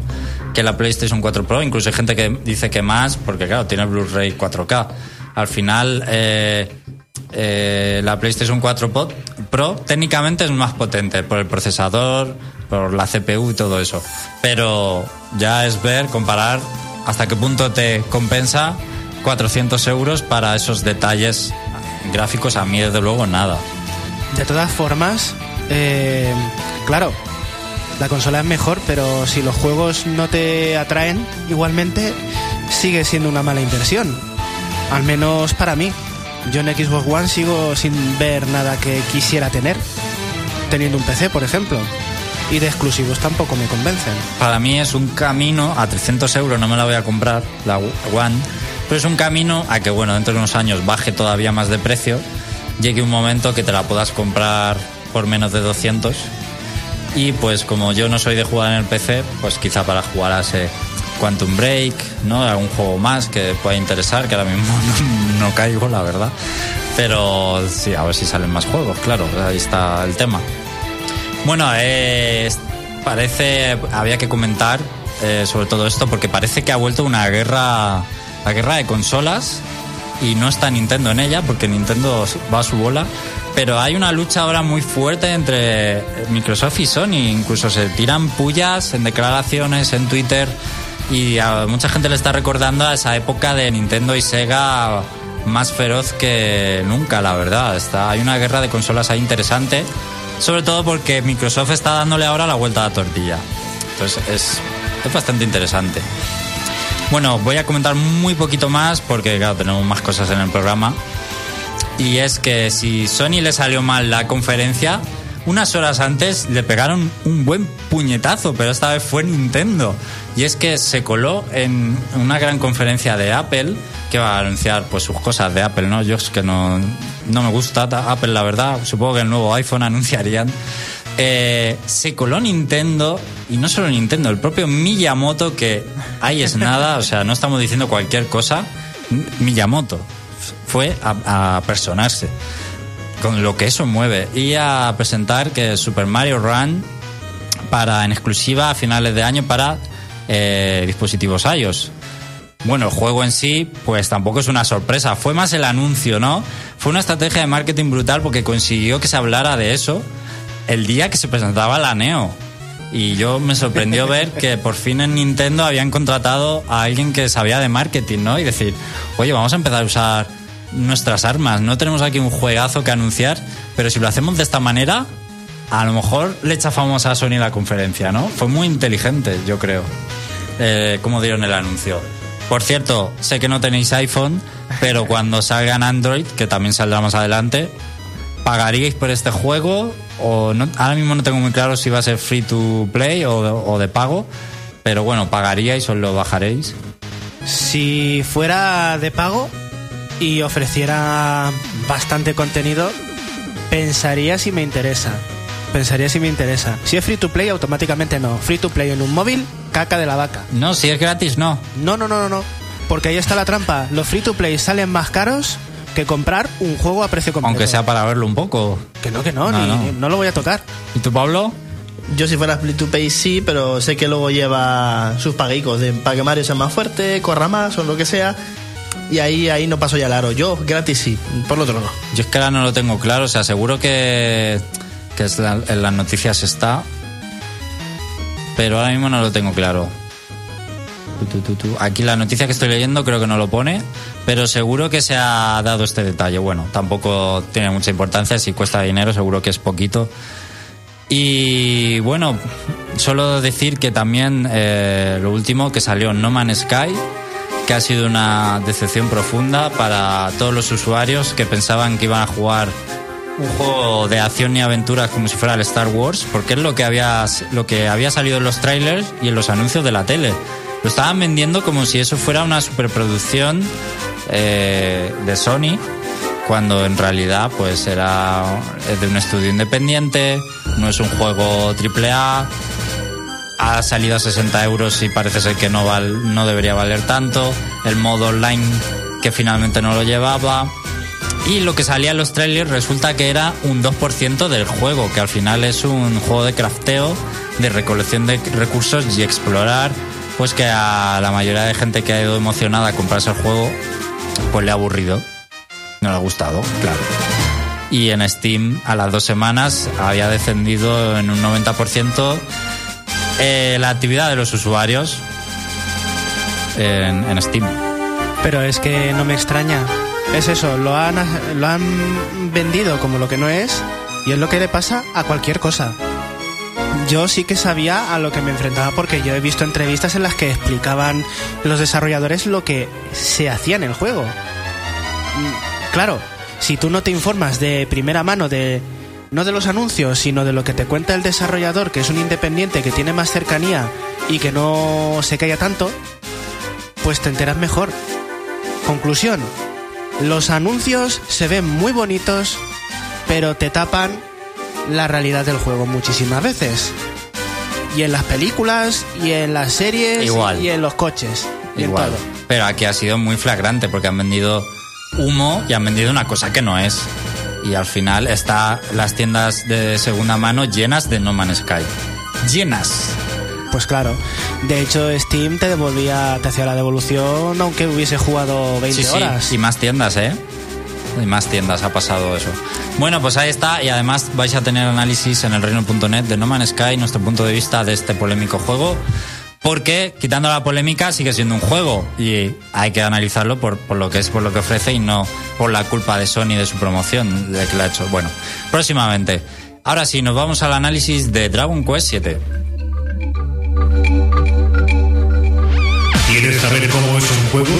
A: que la PlayStation 4 Pro. Incluso hay gente que dice que más, porque claro, tiene Blu-ray 4K. Al final, eh, eh, la PlayStation 4 Pro, Pro técnicamente es más potente por el procesador, por la CPU y todo eso. Pero ya es ver, comparar hasta qué punto te compensa 400 euros para esos detalles gráficos. A mí, desde luego, nada.
B: De todas formas, Eh, claro, la consola es mejor, pero si los juegos no te atraen, igualmente sigue siendo una mala inversión. Al menos para mí. Yo en Xbox One sigo sin ver nada que quisiera tener, teniendo un PC, por ejemplo. Y de exclusivos tampoco me convencen.
A: Para mí es un camino, a 300 euros no me la voy a comprar, la One, pero es un camino a que, bueno, dentro de unos años baje todavía más de precio, llegue un momento que te la puedas comprar por menos de 200 y pues como yo no soy de jugar en el PC, pues quizá para jugar a ese Quantum Break, ¿no? Algún juego más que pueda interesar, que ahora mismo no, no caigo, la verdad. Pero sí, a ver si salen más juegos, claro, ahí está el tema. Bueno, eh, parece, había que comentar eh, sobre todo esto porque parece que ha vuelto una guerra, la guerra de consolas y no está Nintendo en ella porque Nintendo va a su bola. Pero hay una lucha ahora muy fuerte entre Microsoft y Sony. Incluso se tiran pullas en declaraciones en Twitter y a mucha gente le está recordando a esa época de Nintendo y Sega más feroz que nunca, la verdad. Está, hay una guerra de consolas ahí interesante, sobre todo porque Microsoft está dándole ahora la vuelta a la tortilla. Entonces es, es bastante interesante. Bueno, voy a comentar muy poquito más porque, claro, tenemos más cosas en el programa. Y es que si Sony le salió mal la conferencia, unas horas antes le pegaron un buen puñetazo, pero esta vez fue Nintendo. Y es que se coló en una gran conferencia de Apple que va a anunciar pues sus cosas de Apple, ¿no? Yo es que no, no me gusta Apple, la verdad. Supongo que el nuevo iPhone anunciarían. Eh, se coló Nintendo y no solo Nintendo, el propio Miyamoto que ahí es nada, o sea, no estamos diciendo cualquier cosa. Miyamoto fue a, a personarse con lo que eso mueve y a presentar que Super Mario Run para en exclusiva a finales de año para eh, dispositivos iOS. Bueno, el juego en sí, pues tampoco es una sorpresa. Fue más el anuncio, ¿no? Fue una estrategia de marketing brutal porque consiguió que se hablara de eso el día que se presentaba la Neo. Y yo me sorprendió ver que por fin en Nintendo habían contratado a alguien que sabía de marketing, ¿no? Y decir, oye, vamos a empezar a usar nuestras armas. No tenemos aquí un juegazo que anunciar, pero si lo hacemos de esta manera, a lo mejor le chafamos a Sony la conferencia, ¿no? Fue muy inteligente, yo creo, eh, como dieron el anuncio. Por cierto, sé que no tenéis iPhone, pero cuando salga en Android, que también saldrá más adelante, ¿pagaríais por este juego? O no, ahora mismo no tengo muy claro si va a ser free to play o, o de pago, pero bueno, ¿pagaríais o lo bajaréis?
B: Si fuera de pago y ofreciera bastante contenido, pensaría si me interesa. Pensaría si me interesa. Si es free to play, automáticamente no. Free to play en un móvil, caca de la vaca.
A: No, si es gratis, no.
B: No, no, no, no, no. Porque ahí está la trampa. Los free to play salen más caros que comprar un juego a precio completo.
A: Aunque sea para verlo un poco.
B: Que no, que no,
A: No,
B: ni,
A: no.
B: ni- no lo voy a tocar.
A: ¿Y tú, Pablo?
C: Yo si fuera Split to Pay sí, pero sé que luego lleva sus paguicos de para que Mario sea más fuerte, corra más o lo que sea. Y ahí, ahí no paso ya el aro. Yo gratis sí, por lo otro no.
A: Yo es que ahora no lo tengo claro, o sea, seguro que, que la- en las noticias está, pero ahora mismo no lo tengo claro. Aquí la noticia que estoy leyendo creo que no lo pone, pero seguro que se ha dado este detalle. Bueno, tampoco tiene mucha importancia, si cuesta dinero seguro que es poquito. Y bueno, solo decir que también eh, lo último que salió No Man's Sky, que ha sido una decepción profunda para todos los usuarios que pensaban que iban a jugar un juego de acción y aventuras como si fuera el Star Wars, porque es lo que había, lo que había salido en los trailers y en los anuncios de la tele. Lo estaban vendiendo como si eso fuera una superproducción eh, de Sony, cuando en realidad pues era es de un estudio independiente, no es un juego AAA, ha salido a 60 euros y parece ser que no, val- no debería valer tanto, el modo online que finalmente no lo llevaba. Y lo que salía en los trailers resulta que era un 2% del juego, que al final es un juego de crafteo, de recolección de recursos y explorar, pues que a la mayoría de gente que ha ido emocionada a comprarse el juego, pues le ha aburrido. No le ha gustado, claro. Y en Steam a las dos semanas había descendido en un 90% eh, la actividad de los usuarios en, en Steam.
B: Pero es que no me extraña. Es eso, lo han, lo han vendido como lo que no es Y es lo que le pasa a cualquier cosa. Yo sí que sabía a lo que me enfrentaba porque yo he visto entrevistas en las que explicaban los desarrolladores lo que se hacía en el juego. Mm, Claro, si tú no te informas de primera mano de no de los anuncios, sino de lo que te cuenta el desarrollador, que es un independiente que tiene más cercanía y que no se calla tanto, pues te enteras mejor. Conclusión, los anuncios se ven muy bonitos, pero te tapan la realidad del juego muchísimas veces. Y en las películas, y en las series,
A: Igual.
B: y en los coches, y
A: Igual.
B: en todo.
A: Pero aquí ha sido muy flagrante porque han vendido humo y han vendido una cosa que no es. Y al final está las tiendas de segunda mano llenas de No Man's Sky. Llenas.
B: Pues claro. De hecho, Steam te devolvía, te hacía la devolución aunque hubiese jugado 20
A: Sí, sí,
B: horas.
A: y más tiendas, ¿eh? Y más tiendas ha pasado eso. Bueno, pues ahí está. Y además vais a tener análisis en el reino.net de No Man's Sky, nuestro punto de vista de este polémico juego. Porque, quitando la polémica, sigue siendo un juego. Y hay que analizarlo por, por lo que es, por lo que ofrece y no por la culpa de Sony de su promoción, de que lo ha hecho. Bueno, próximamente. Ahora sí, nos vamos al análisis de Dragon Quest 7.
D: ¿Quieres saber cómo es un juego?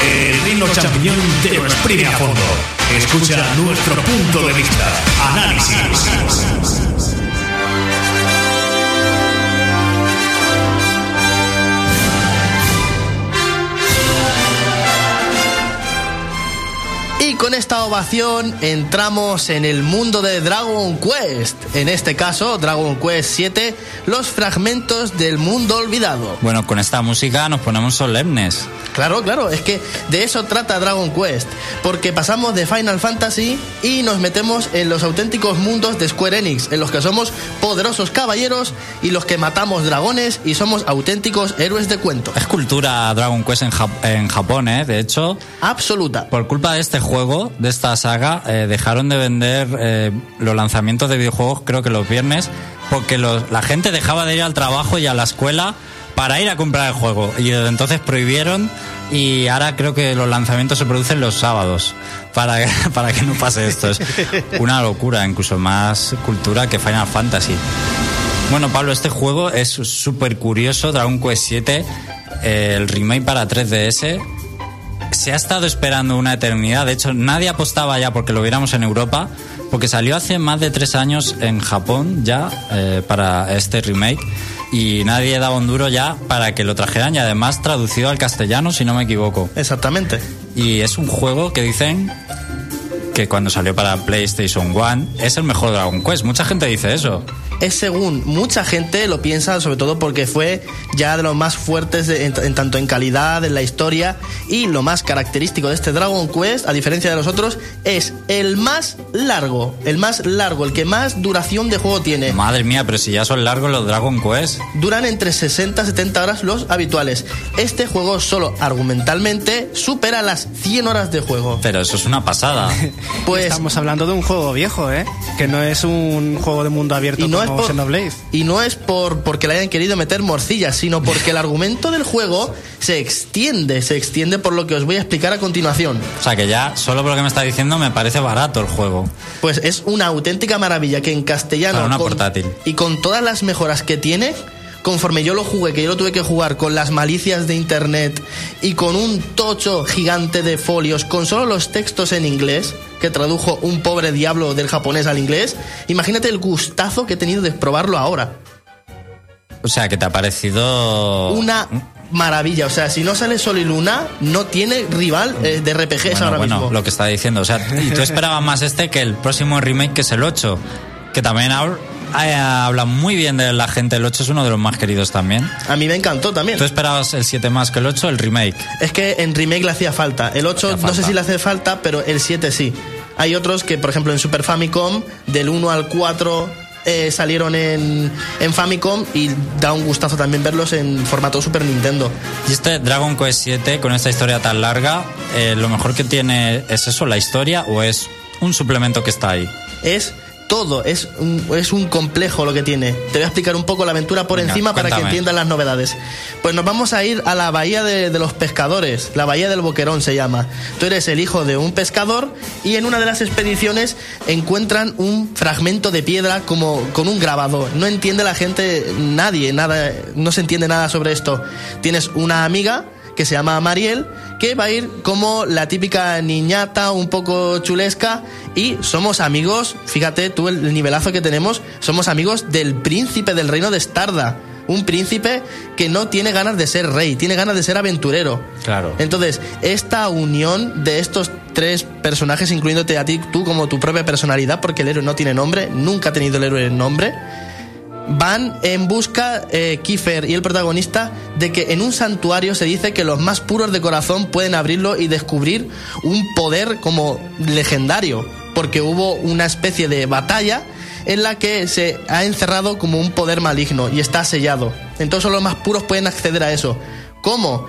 D: El Reino Champiñón te lo exprime a fondo. Escucha nuestro punto de vista. Análisis.
C: Y con esta ovación entramos en el mundo de Dragon Quest. En este caso, Dragon Quest 7, los fragmentos del mundo olvidado.
A: Bueno, con esta música nos ponemos solemnes.
C: Claro, claro, es que de eso trata Dragon Quest, porque pasamos de Final Fantasy y nos metemos en los auténticos mundos de Square Enix, en los que somos poderosos caballeros y los que matamos dragones y somos auténticos héroes de cuento.
A: Es cultura Dragon Quest en, Jap- en Japón, ¿eh? De hecho,
C: Absoluta.
A: por culpa de este juego, de esta saga, eh, dejaron de vender eh, los lanzamientos de videojuegos, creo que los viernes, porque los- la gente dejaba de ir al trabajo y a la escuela para ir a comprar el juego. Y desde entonces prohibieron y ahora creo que los lanzamientos se producen los sábados para, para que no pase esto. Es una locura, incluso más cultura que Final Fantasy. Bueno, Pablo, este juego es súper curioso, Dragon Quest 7, eh, el remake para 3DS. Se ha estado esperando una eternidad, de hecho nadie apostaba ya porque lo viéramos en Europa, porque salió hace más de tres años en Japón ya eh, para este remake y nadie daba un duro ya para que lo trajeran y además traducido al castellano si no me equivoco.
C: Exactamente.
A: Y es un juego que dicen que cuando salió para PlayStation 1 es el mejor Dragon Quest. Mucha gente dice eso.
C: Es según mucha gente lo piensa, sobre todo porque fue ya de los más fuertes de- en, en tanto en calidad, en la historia y lo más característico de este Dragon Quest, a diferencia de los otros, es el más largo, el más largo, el que más duración de juego tiene.
A: Madre mía, pero si ya son largos los Dragon Quest.
C: Duran entre 60 y 70 horas los habituales. Este juego solo argumentalmente supera las 100 horas de juego.
A: Pero eso es una pasada.
C: Pues
B: Estamos hablando de un juego viejo, ¿eh? Que no es un juego de mundo abierto
C: y no es por, y no es por porque le hayan querido meter morcillas, sino porque el argumento del juego se extiende, se extiende por lo que os voy a explicar a continuación.
A: O sea que ya, solo por lo que me está diciendo, me parece barato el juego.
C: Pues es una auténtica maravilla que en castellano
A: Para una
C: con-
A: portátil.
C: y con todas las mejoras que tiene, conforme yo lo jugué, que yo lo tuve que jugar con las malicias de internet y con un tocho gigante de folios, con solo los textos en inglés, que tradujo un pobre diablo del japonés al inglés, imagínate el gustazo que he tenido de probarlo ahora.
A: O sea, que te ha parecido...
C: Una maravilla, o sea, si no sale Sol y Luna, no tiene rival eh, de RPGs
A: Bueno,
C: ahora
A: bueno,
C: mismo.
A: lo que está diciendo. O sea, y tú esperabas más este que el próximo remake, que es el 8. Que también eh, habla muy bien de la gente. El 8 es uno de los más queridos también.
C: A mí me encantó también.
A: ¿Tú esperabas el 7 más que el 8, el remake?
C: Es que en remake le hacía falta. El 8
A: Hacía
C: no sé si le hace falta, pero el 7 sí. Hay otros que, por ejemplo, en Super Famicom, del 1 al 4 eh, salieron en, en Famicom y da un gustazo también verlos en formato Super Nintendo.
A: Y este Dragon Quest 7, con esta historia tan larga, eh, ¿lo mejor que tiene es eso, la historia, o es un suplemento que está ahí?
C: Es todo, es un, es un complejo lo que tiene. Te voy a explicar un poco la aventura por
A: Venga,
C: encima para que entiendas las novedades. Pues nos vamos a ir a la bahía de, de los pescadores, la bahía del Boquerón se llama. Tú eres el hijo de un pescador y en una de las expediciones encuentran un fragmento de piedra como con un grabador. No entiende la gente, nadie, nada, no se entiende nada sobre esto. Tienes una amiga que se llama Mariel, que va a ir como la típica niñata, un poco chulesca, y somos amigos, fíjate tú el nivelazo que tenemos, somos amigos del príncipe del reino de Starda. Un príncipe que no tiene ganas de ser rey, tiene ganas de ser aventurero.
A: Claro.
C: Entonces, esta unión de estos tres personajes, incluyéndote a ti, tú como tu propia personalidad, porque el héroe no tiene nombre, nunca ha tenido el héroe nombre, van en busca, eh, Kiefer y el protagonista, de que en un santuario se dice que los más puros de corazón pueden abrirlo y descubrir un poder como legendario, porque hubo una especie de batalla en la que se ha encerrado como un poder maligno y está sellado. Entonces los más puros pueden acceder a eso. ¿Cómo?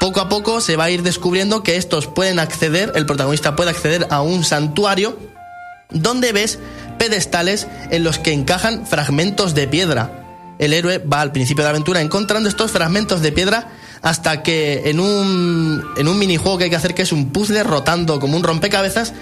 C: Poco a poco se va a ir descubriendo que estos pueden acceder, el protagonista puede acceder a un santuario donde ves pedestales en los que encajan fragmentos de piedra. El héroe va al principio de la aventura encontrando estos fragmentos de piedra hasta que en un, en un minijuego que hay que hacer que es un puzzle rotando como un rompecabezas,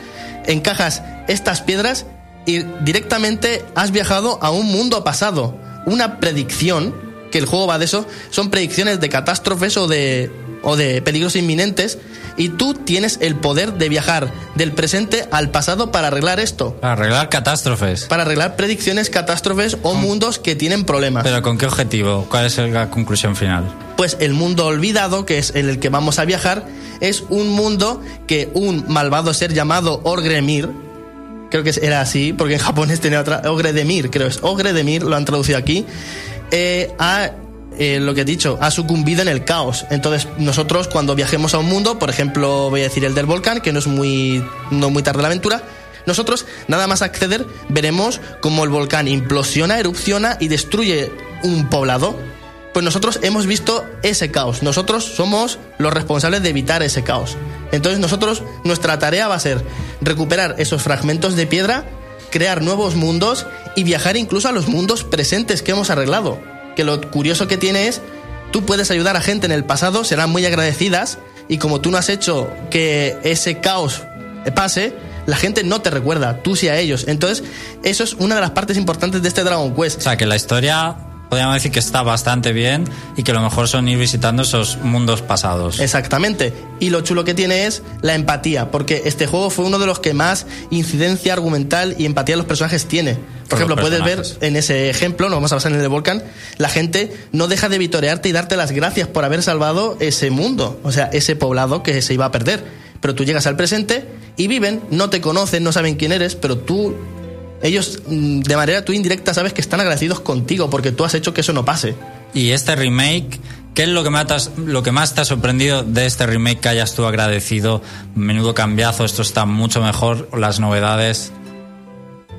C: encajas estas piedras y directamente has viajado a un mundo pasado. Una predicción, que el juego va de eso, son predicciones de catástrofes o de, o de peligros inminentes y tú tienes el poder de viajar del presente al pasado para arreglar esto.
A: Para arreglar catástrofes.
C: Para arreglar predicciones, catástrofes o mundos que tienen problemas.
A: Pero ¿con qué objetivo? ¿Cuál es la conclusión final?
C: Pues el mundo olvidado, que es en el que vamos a viajar, es un mundo que un malvado ser llamado Orgremir, creo que era así, porque en japonés tenía otra, Ogredemir, creo es Ogredemir, lo han traducido aquí, eh, ha, eh, lo que he dicho, ha sucumbido en el caos. Entonces nosotros cuando viajemos a un mundo, por ejemplo, voy a decir el del volcán, que no es muy, no muy tarde la aventura, nosotros, nada más acceder, veremos cómo el volcán implosiona, erupciona y destruye un poblado. Pues nosotros hemos visto ese caos. Nosotros somos los responsables de evitar ese caos. Entonces nosotros, nuestra tarea va a ser recuperar esos fragmentos de piedra, crear nuevos mundos y viajar incluso a los mundos presentes que hemos arreglado. Que lo curioso que tiene es, tú puedes ayudar a gente en el pasado, serán muy agradecidas y como tú no has hecho que ese caos pase, la gente no te recuerda, tú sí a ellos. Entonces, eso es una de las partes importantes de este Dragon Quest.
A: O sea, que la historia podríamos decir que está bastante bien y que lo mejor son ir visitando esos mundos pasados.
C: Exactamente. Y lo chulo que tiene es la empatía, porque este juego fue uno de los que más incidencia argumental y empatía de los personajes tiene. Por
A: Por
C: ejemplo, puedes ver en ese ejemplo, nos vamos a basar en el de Volcán, la gente no deja de vitorearte y darte las gracias por haber salvado ese mundo, o sea, ese poblado que se iba a perder. Pero tú llegas al presente y viven, no te conocen, no saben quién eres, pero tú ellos mm, de manera tú indirecta sabes que están agradecidos contigo porque tú has hecho que eso no pase.
A: Y este remake, ¿qué es lo que, más lo que más te ha sorprendido de este remake que hayas tú agradecido? Menudo cambiazo, esto está mucho mejor, las novedades.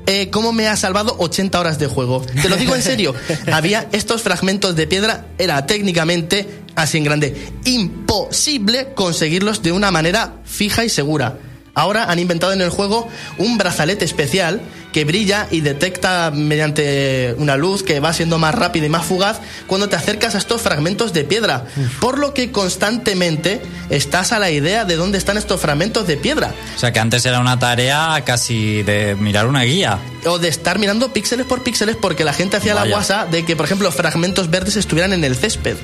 C: eh, cómo me ha salvado 80 horas de juego. Te lo digo en serio. Había estos fragmentos de piedra, era técnicamente, así en grande, imposible conseguirlos de una manera fija y segura. Ahora han inventado en el juego un brazalete especial que brilla y detecta mediante una luz que va siendo más rápida y más fugaz cuando te acercas a estos fragmentos de piedra. Por lo que constantemente estás a la idea de dónde están estos fragmentos de piedra.
A: O sea, que antes era una tarea casi de mirar una guía.
C: o de estar mirando píxeles por píxeles porque la gente hacía la guasa de que, por ejemplo, fragmentos verdes estuvieran en el césped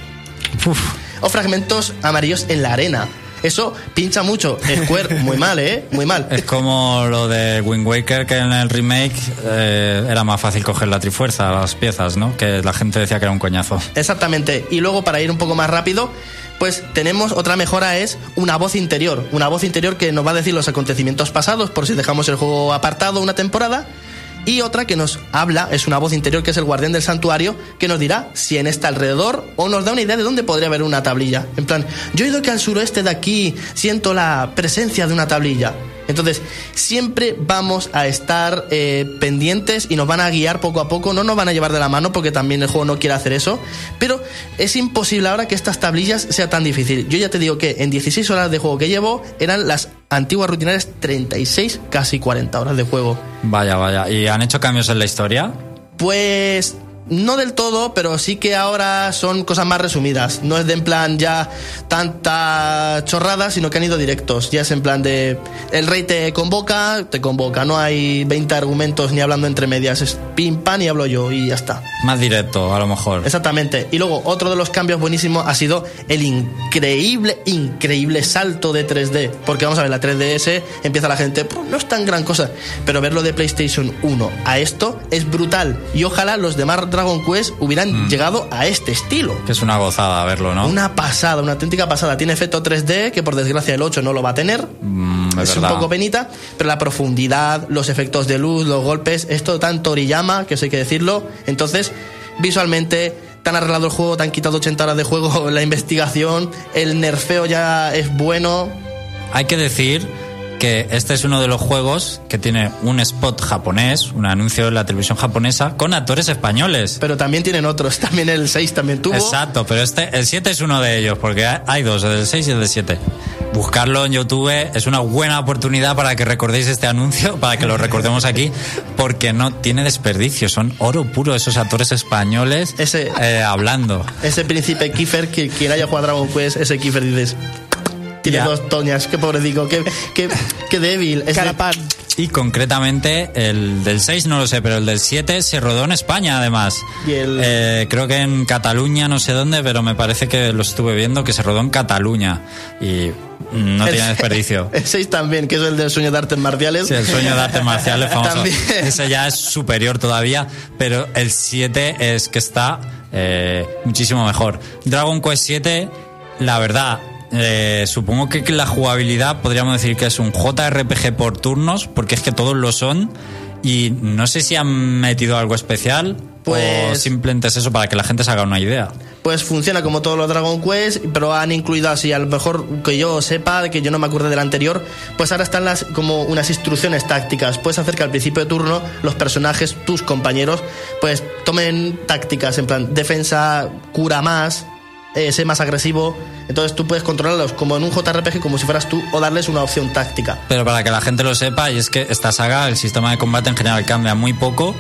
C: o fragmentos amarillos en la arena. Eso pincha mucho. Square, muy mal, ¿eh? Muy mal.
A: Es como lo de Wind Waker, que en el remake eh, era más fácil coger la trifuerza, las piezas, ¿no? Que la gente decía que era un coñazo.
C: Exactamente. Y luego, para ir un poco más rápido, pues tenemos otra mejora, es una voz interior. Una voz interior que nos va a decir los acontecimientos pasados, por si dejamos el juego apartado una temporada. Y otra que nos habla, es una voz interior que es el guardián del santuario, que nos dirá si en este alrededor o nos da una idea de dónde podría haber una tablilla. En plan, yo he oído que al suroeste de aquí siento la presencia de una tablilla. Entonces, siempre vamos a estar eh, pendientes y nos van a guiar poco a poco. No nos van a llevar de la mano porque también el juego no quiere hacer eso. Pero es imposible ahora que estas tablillas sea tan difícil. Yo ya te digo que en 16 horas de juego que llevo eran las antiguas rutinarias 36, casi 40 horas de juego.
A: Vaya, vaya. ¿Y han hecho cambios en la historia?
C: Pues no del todo, pero sí que ahora son cosas más resumidas. No es de en plan ya tanta chorrada, sino que han ido directos. Ya es en plan de el rey te convoca, te convoca. No hay 20 argumentos ni hablando entre medias. Es pim pam y hablo yo y ya está.
A: Más directo, a lo mejor.
C: Exactamente. Y luego otro de los cambios buenísimos ha sido el increíble, increíble salto de 3D. Porque vamos a ver, la 3DS empieza la gente, "Pues no es tan gran cosa. Pero verlo de PlayStation 1 a esto es brutal. Y ojalá los demás Dragon Quest hubieran llegado a este estilo.
A: Que es una gozada verlo, ¿no?
C: Una pasada, una auténtica pasada. Tiene efecto 3D, que por desgracia el 8 no lo va a tener.
A: Mm, es
C: es un poco penita, pero la profundidad, los efectos de luz, los golpes, esto tan Toriyama, que eso hay que decirlo. Entonces, visualmente, tan arreglado el juego, tan quitado 80 horas de juego, la investigación, el nerfeo ya es bueno.
A: Hay que decir que este es uno de los juegos que tiene un spot japonés, un anuncio en la televisión japonesa, con actores españoles.
C: Pero también tienen otros, también el 6 también tuvo.
A: Exacto, pero este, el 7 es uno de ellos, porque hay- dos, el del 6 y el del 7. Buscarlo en YouTube es una buena oportunidad para que recordéis este anuncio, para que lo recordemos aquí, porque no tiene desperdicio, son oro puro esos actores españoles
C: Ese-
A: eh, hablando.
C: Ese príncipe Kiefer, que quien haya jugado a Dragon Quest, ese Kiefer dices. Tiene
A: Ya.
C: dos toñas, qué pobrecico, qué, qué, qué débil. Es de-.
A: Y concretamente el del 6 no lo sé, pero el del 7 se rodó en España además.
C: Y el-
A: Eh, creo que en Cataluña, no sé dónde, pero me parece que lo estuve viendo que se rodó en Cataluña y no
C: el-
A: tiene desperdicio.
C: El 6 también, que es el del sueño de artes marciales.
A: Sí, el sueño de artes marciales famoso.
C: También.
A: Ese ya es superior todavía, pero el 7 es que está eh, muchísimo mejor. Dragon Quest 7, la verdad, eh, supongo que la jugabilidad podríamos decir que es un JRPG por turnos, porque es que todos lo son. Y no sé si han metido algo especial o
C: Pues-
A: simplemente es eso para que la gente se haga una idea.
C: Pues funciona como todos los Dragon Quest, pero han incluido así, a lo mejor que yo sepa, que yo no me acuerdo del anterior, pues ahora están las como unas instrucciones tácticas. Puedes hacer que al principio de turno los personajes, tus compañeros, pues tomen tácticas, en plan defensa, cura más, eh, sé más agresivo. Entonces tú puedes controlarlos como en un JRPG, como si fueras tú, o darles una opción táctica.
A: Pero para que la gente lo sepa, y es que esta saga, el sistema de combate en general cambia muy poco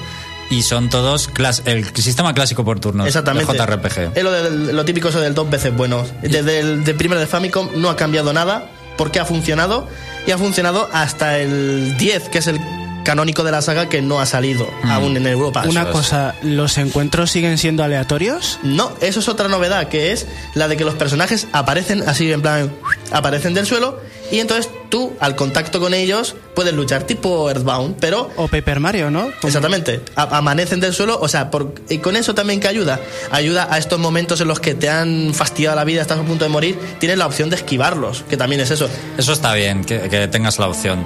A: y son todos clas- el sistema clásico por turnos
C: Exactamente.
A: de JRPG.
C: Es lo, del- lo típico eso del dos veces bueno. Desde el de primero de Famicom no ha cambiado nada porque ha funcionado y ha funcionado hasta el 10, que es el canónico de la saga que no ha salido aún en Europa.
B: Una cosa, ¿los encuentros siguen siendo aleatorios?
C: No, eso es otra novedad, que es la de que los personajes aparecen así en plan, aparecen del suelo y entonces tú al contacto con ellos puedes luchar tipo Earthbound, pero
B: O Paper Mario, ¿no?
C: Exactamente. A- amanecen del suelo, o sea, por- y con eso también que ayuda. Ayuda a estos momentos en los que te han fastidiado la vida, estás a punto de morir, tienes la opción de esquivarlos, que también es eso.
A: Eso está bien, que, que tengas la opción.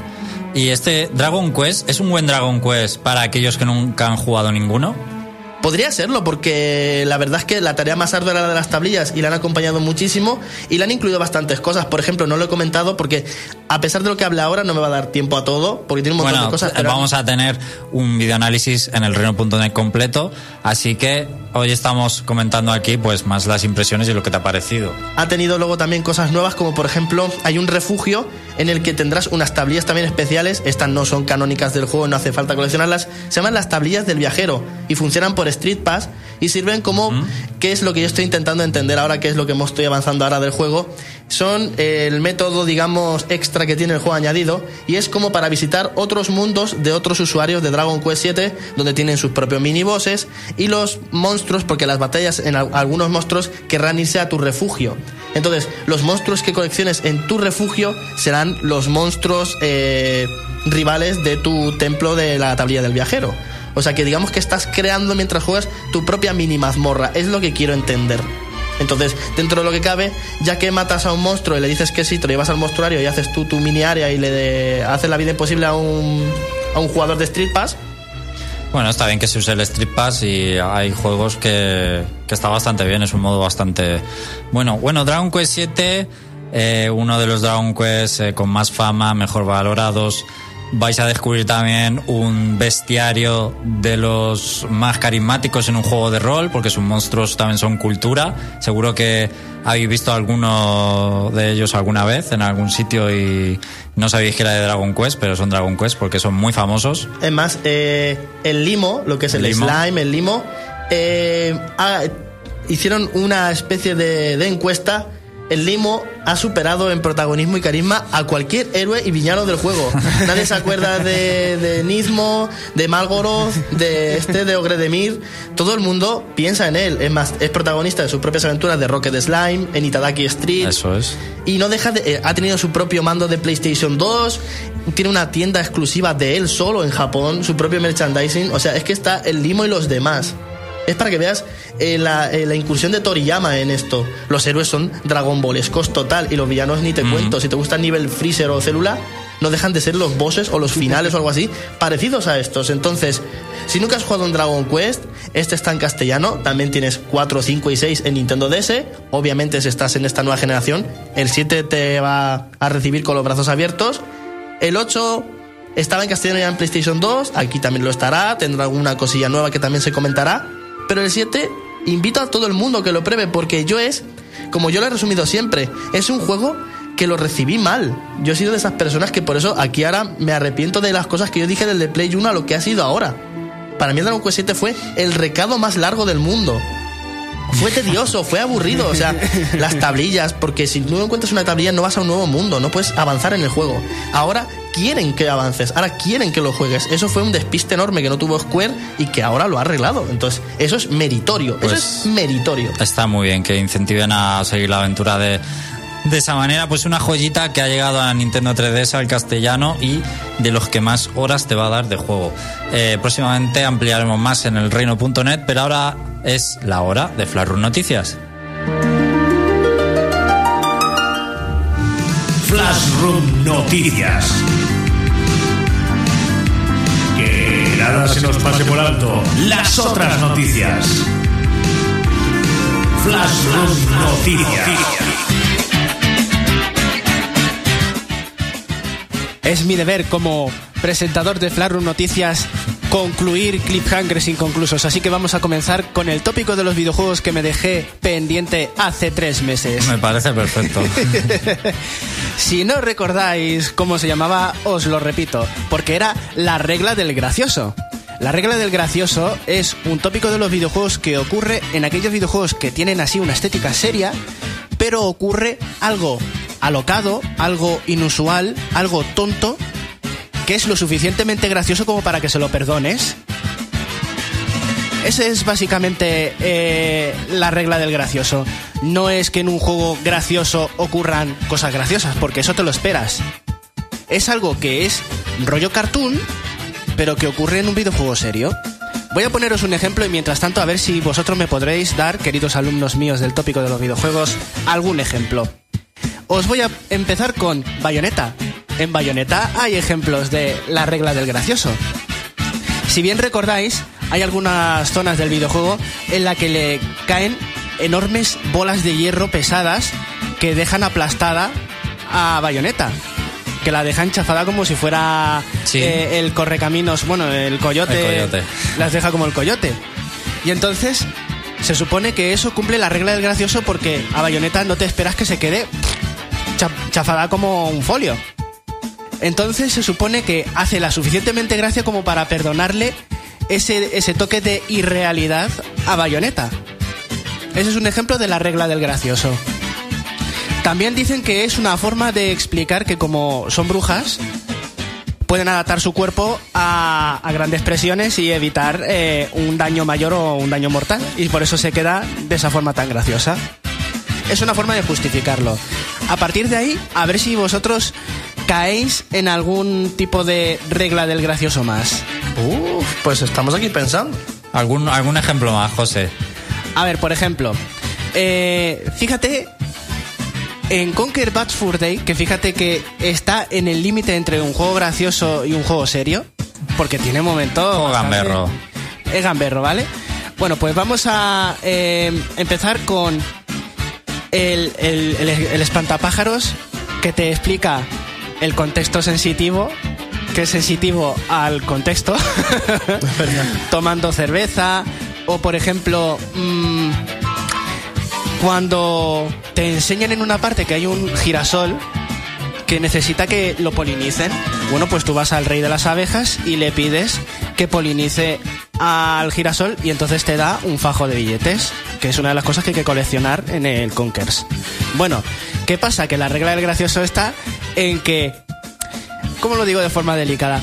A: Y este Dragon Quest es un buen Dragon Quest para aquellos que nunca han jugado ninguno.
C: Podría serlo, porque la verdad es que la tarea más ardua era la de las tablillas y la han acompañado muchísimo y le han incluido bastantes cosas. Por ejemplo, no lo he comentado porque a pesar de lo que hable ahora no me va a dar tiempo a todo, porque tiene un montón
A: Bueno,
C: de cosas. pero-
A: vamos a tener un videoanálisis en el reino.net completo, así que hoy estamos comentando aquí pues más las impresiones y lo que te ha parecido.
C: ha tenido luego también cosas nuevas, como por ejemplo, hay un refugio en el que tendrás unas tablillas también especiales. Estas no son canónicas del juego, no hace falta coleccionarlas. Se llaman las tablillas del viajero y funcionan por Street Pass y sirven como, ¿qué es lo que yo estoy intentando entender ahora? ¿Qué es lo que hemos- estoy avanzando ahora del juego? Son el método, digamos, extra que tiene el juego añadido y es como para visitar otros mundos de otros usuarios de Dragon Quest 7 donde tienen sus propios minibosses y los monstruos, porque las batallas en al- algunos monstruos querrán irse a tu refugio. Entonces, los monstruos que colecciones en tu refugio serán los monstruos eh, rivales de tu templo de la tablilla del viajero. O sea que digamos que estás creando mientras juegas tu propia mini mazmorra. Es lo que quiero entender. Entonces, dentro de lo que cabe, ya que matas a un monstruo y le dices que sí, te lo llevas al monstruario y haces tú tu mini área y le de- haces la vida imposible a un, a un jugador de Street Pass,
A: Bueno, está bien que se use el Street Pass y hay juegos que, que está bastante bien, es un modo bastante bueno. Bueno, Dragon Quest 7, eh, uno de los Dragon Quest eh, con más fama, mejor valorados vais a descubrir también un bestiario de los más carismáticos en un juego de rol, porque sus monstruos también son cultura. Seguro que habéis visto alguno de ellos alguna vez en algún sitio y no sabéis que era de Dragon Quest, pero son Dragon Quest porque son muy famosos.
C: Es más, eh, el limo, lo que es el slime, el limo, eh, ah, hicieron una especie de, de encuesta. El limo ha superado en protagonismo y carisma a cualquier héroe y villano del juego. Nadie se acuerda de, de Nismo, de Malgoroth, de este, de Ogredemir. Todo el mundo piensa en él. Es más, es protagonista de sus propias aventuras de Rocket Slime, en Itadaki Street.
A: Eso es.
C: Y no deja de. eh, ha tenido su propio mando de PlayStation 2. Tiene una tienda exclusiva de él solo en Japón. Su propio merchandising. O sea, es que está el limo y los demás. Es para que veas eh, la, eh, la incursión de Toriyama en esto. Los héroes son Dragon Ballescos total. Y los villanos ni te cuento. Si te gusta el nivel Freezer o Célula, no dejan de ser los bosses o los finales o algo así, parecidos a estos. Entonces, si nunca has jugado un Dragon Quest, este está en castellano, también tienes 4, 5 y 6 en Nintendo DS. Obviamente, si estás en esta nueva generación, el 7 te va a recibir con los brazos abiertos. El 8 estaba en castellano ya en PlayStation 2, aquí también lo estará, tendrá alguna cosilla nueva que también se comentará. Pero el 7 invito a todo el mundo que lo pruebe porque yo es, como yo lo he resumido siempre, es un juego que lo recibí mal. Yo he sido de esas personas que por eso aquí ahora me arrepiento de las cosas que yo dije del de Play 1 a lo que ha sido ahora. Para mí el Dragon Quest 7 fue el recado más largo del mundo. Fue tedioso, fue aburrido, o sea, las tablillas, porque si no encuentras una tablilla no vas a un nuevo mundo, no puedes avanzar en el juego. Ahora quieren que avances, ahora quieren que lo juegues. Eso fue un despiste enorme que no tuvo Square y que ahora lo ha arreglado. Entonces, eso es meritorio, eso
A: Pues-
C: es meritorio.
A: Está muy bien que incentiven a seguir la aventura de, de esa manera. Pues una joyita que ha llegado a Nintendo 3DS al castellano y de los que más horas te va a dar de juego. Eh, próximamente ampliaremos más en el reino.net, pero ahora es la hora de Flarun Noticias.
D: Flashroom Noticias. Que nada se nos pase por alto. Las otras noticias. Flashroom Noticias.
B: Es mi deber como presentador de Flarun Noticias concluir cliffhangers inconclusos, así que vamos a comenzar con el tópico de los videojuegos que me dejé pendiente hace tres meses.
A: Me parece perfecto.
B: Si no recordáis cómo se llamaba, os lo repito, porque era la regla del gracioso. La regla del gracioso es un tópico de los videojuegos que ocurre en aquellos videojuegos que tienen así una estética seria, pero ocurre algo alocado, algo inusual, algo tonto, que es lo suficientemente gracioso como para que se lo perdones. Esa es básicamente eh, la regla del gracioso. No es que en un juego gracioso ocurran cosas graciosas, porque eso te lo esperas. Es algo que es rollo cartoon, pero que ocurre en un videojuego serio. Voy a poneros un ejemplo y mientras tanto a ver si vosotros me podréis dar, queridos alumnos míos del tópico de los videojuegos, algún ejemplo. Os voy a empezar con Bayonetta. En Bayonetta hay ejemplos de la regla del gracioso. Si bien recordáis, hay algunas zonas del videojuego en la que le caen enormes bolas de hierro pesadas que dejan aplastada a Bayonetta. Que la dejan chafada como si fuera
A: Sí.
B: eh, el correcaminos, bueno, el coyote,
A: El coyote.
B: Las deja como el coyote. Y entonces se supone que eso cumple la regla del gracioso porque a Bayonetta no te esperas que se quede cha- chafada como un folio. Entonces se supone que hace la suficientemente gracia como para perdonarle ese, ese toque de irrealidad a Bayonetta. Ese es un ejemplo de la regla del gracioso. También dicen que es una forma de explicar que como son brujas, pueden adaptar su cuerpo a, grandes presiones y evitar eh, un daño mayor o un daño mortal. Y por eso se queda de esa forma tan graciosa. Es una forma de justificarlo. A partir de ahí, a ver si vosotros caéis en algún tipo de regla del gracioso más.
C: Uf, pues estamos aquí pensando.
A: ¿Algún, algún ejemplo más, José?
B: A ver, por ejemplo, eh, fíjate en Conquer Bad Fur Day, que fíjate que está en el límite entre un juego gracioso y un juego serio, porque tiene momentos...
A: Juego gamberro.
B: Es gamberro, ¿vale? Bueno, pues vamos a eh, empezar con el, el, el- el espantapájaros que te explica el contexto sensitivo que es sensitivo al contexto, tomando cerveza, o por ejemplo, mm, cuando te enseñan en una parte que hay un girasol que necesita que lo polinicen, bueno, pues tú vas al rey de las abejas y le pides que polinice al girasol y entonces te da un fajo de billetes, que es una de las cosas que hay que coleccionar en el Conkers. Bueno, ¿qué pasa? Que la regla del gracioso está en que, ¿cómo lo digo de forma delicada?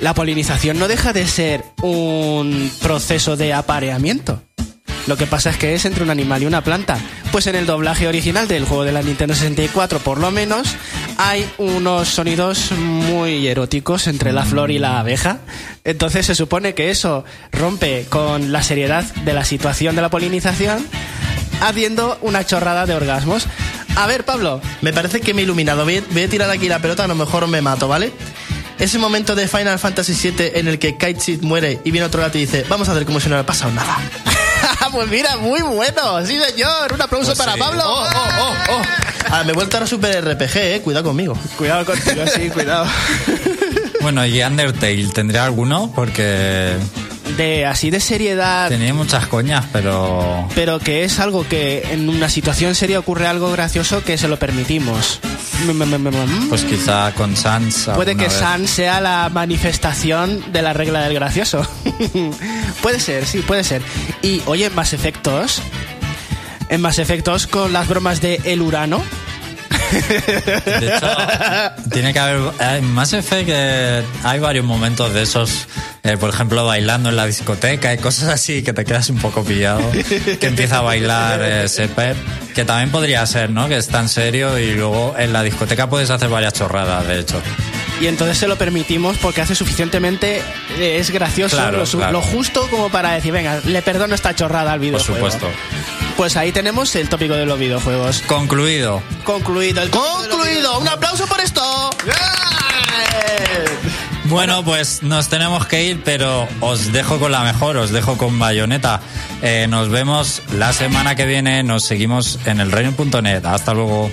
B: La polinización no deja de ser un proceso de apareamiento. Lo que pasa es que es entre un animal y una planta. Pues en el doblaje original del juego de la Nintendo 64, por lo menos, hay unos sonidos muy eróticos entre la flor y la abeja. Entonces se supone que eso rompe con la seriedad de la situación de la polinización, haciendo una chorrada de orgasmos. A ver, Pablo.
C: Me parece que me he iluminado. Voy a, voy a tirar aquí la pelota, a lo mejor me mato, ¿vale? Ese momento de Final Fantasy VII en el que Kite muere y viene otro gato y dice, vamos a hacer como si no hubiera pasado nada.
B: pues mira, muy bueno. Sí, señor. Un aplauso
A: Pues
B: para
A: sí.
B: Pablo.
C: Oh, oh, oh, oh. Ah, me he vuelto a Super RPG, eh. Cuidado conmigo.
B: Cuidado contigo, sí, cuidado.
A: Bueno, ¿y Undertale tendría alguno? Porque
B: De así de seriedad,
A: tenía muchas coñas, pero...
B: pero que es algo que en una situación seria ocurre algo gracioso que se lo permitimos. Mm, mm, mm.
A: Pues quizá con Sans...
B: Puede que
A: vez.
B: San sea la manifestación de la regla del gracioso. puede ser, sí, puede ser. Y oye, en más efectos, en más efectos con las bromas de El Urano.
A: De hecho, tiene que haber. En Mass Effect eh, hay varios momentos de esos, eh, por ejemplo, bailando en la discoteca y cosas así que te quedas un poco pillado. Que empieza a bailar eh, Sepper, que también podría ser, ¿no? Que es tan serio y luego en la discoteca puedes hacer varias chorradas, de hecho.
B: Y entonces se lo permitimos porque hace suficientemente. eh, es gracioso,
A: Claro,
B: lo, su-
A: claro.
B: lo justo como para decir, venga, le perdono esta chorrada al
A: Por
B: videojuego.
A: supuesto.
B: Pues ahí tenemos el tópico de los videojuegos.
A: Concluido.
B: Concluido el
C: ¡Concluido! ¡Un aplauso por esto!
A: Bueno, pues nos tenemos que ir, pero os dejo con la mejor, os dejo con Bayonetta. Eh, nos vemos la semana que viene, nos seguimos en el reino.net. Hasta luego.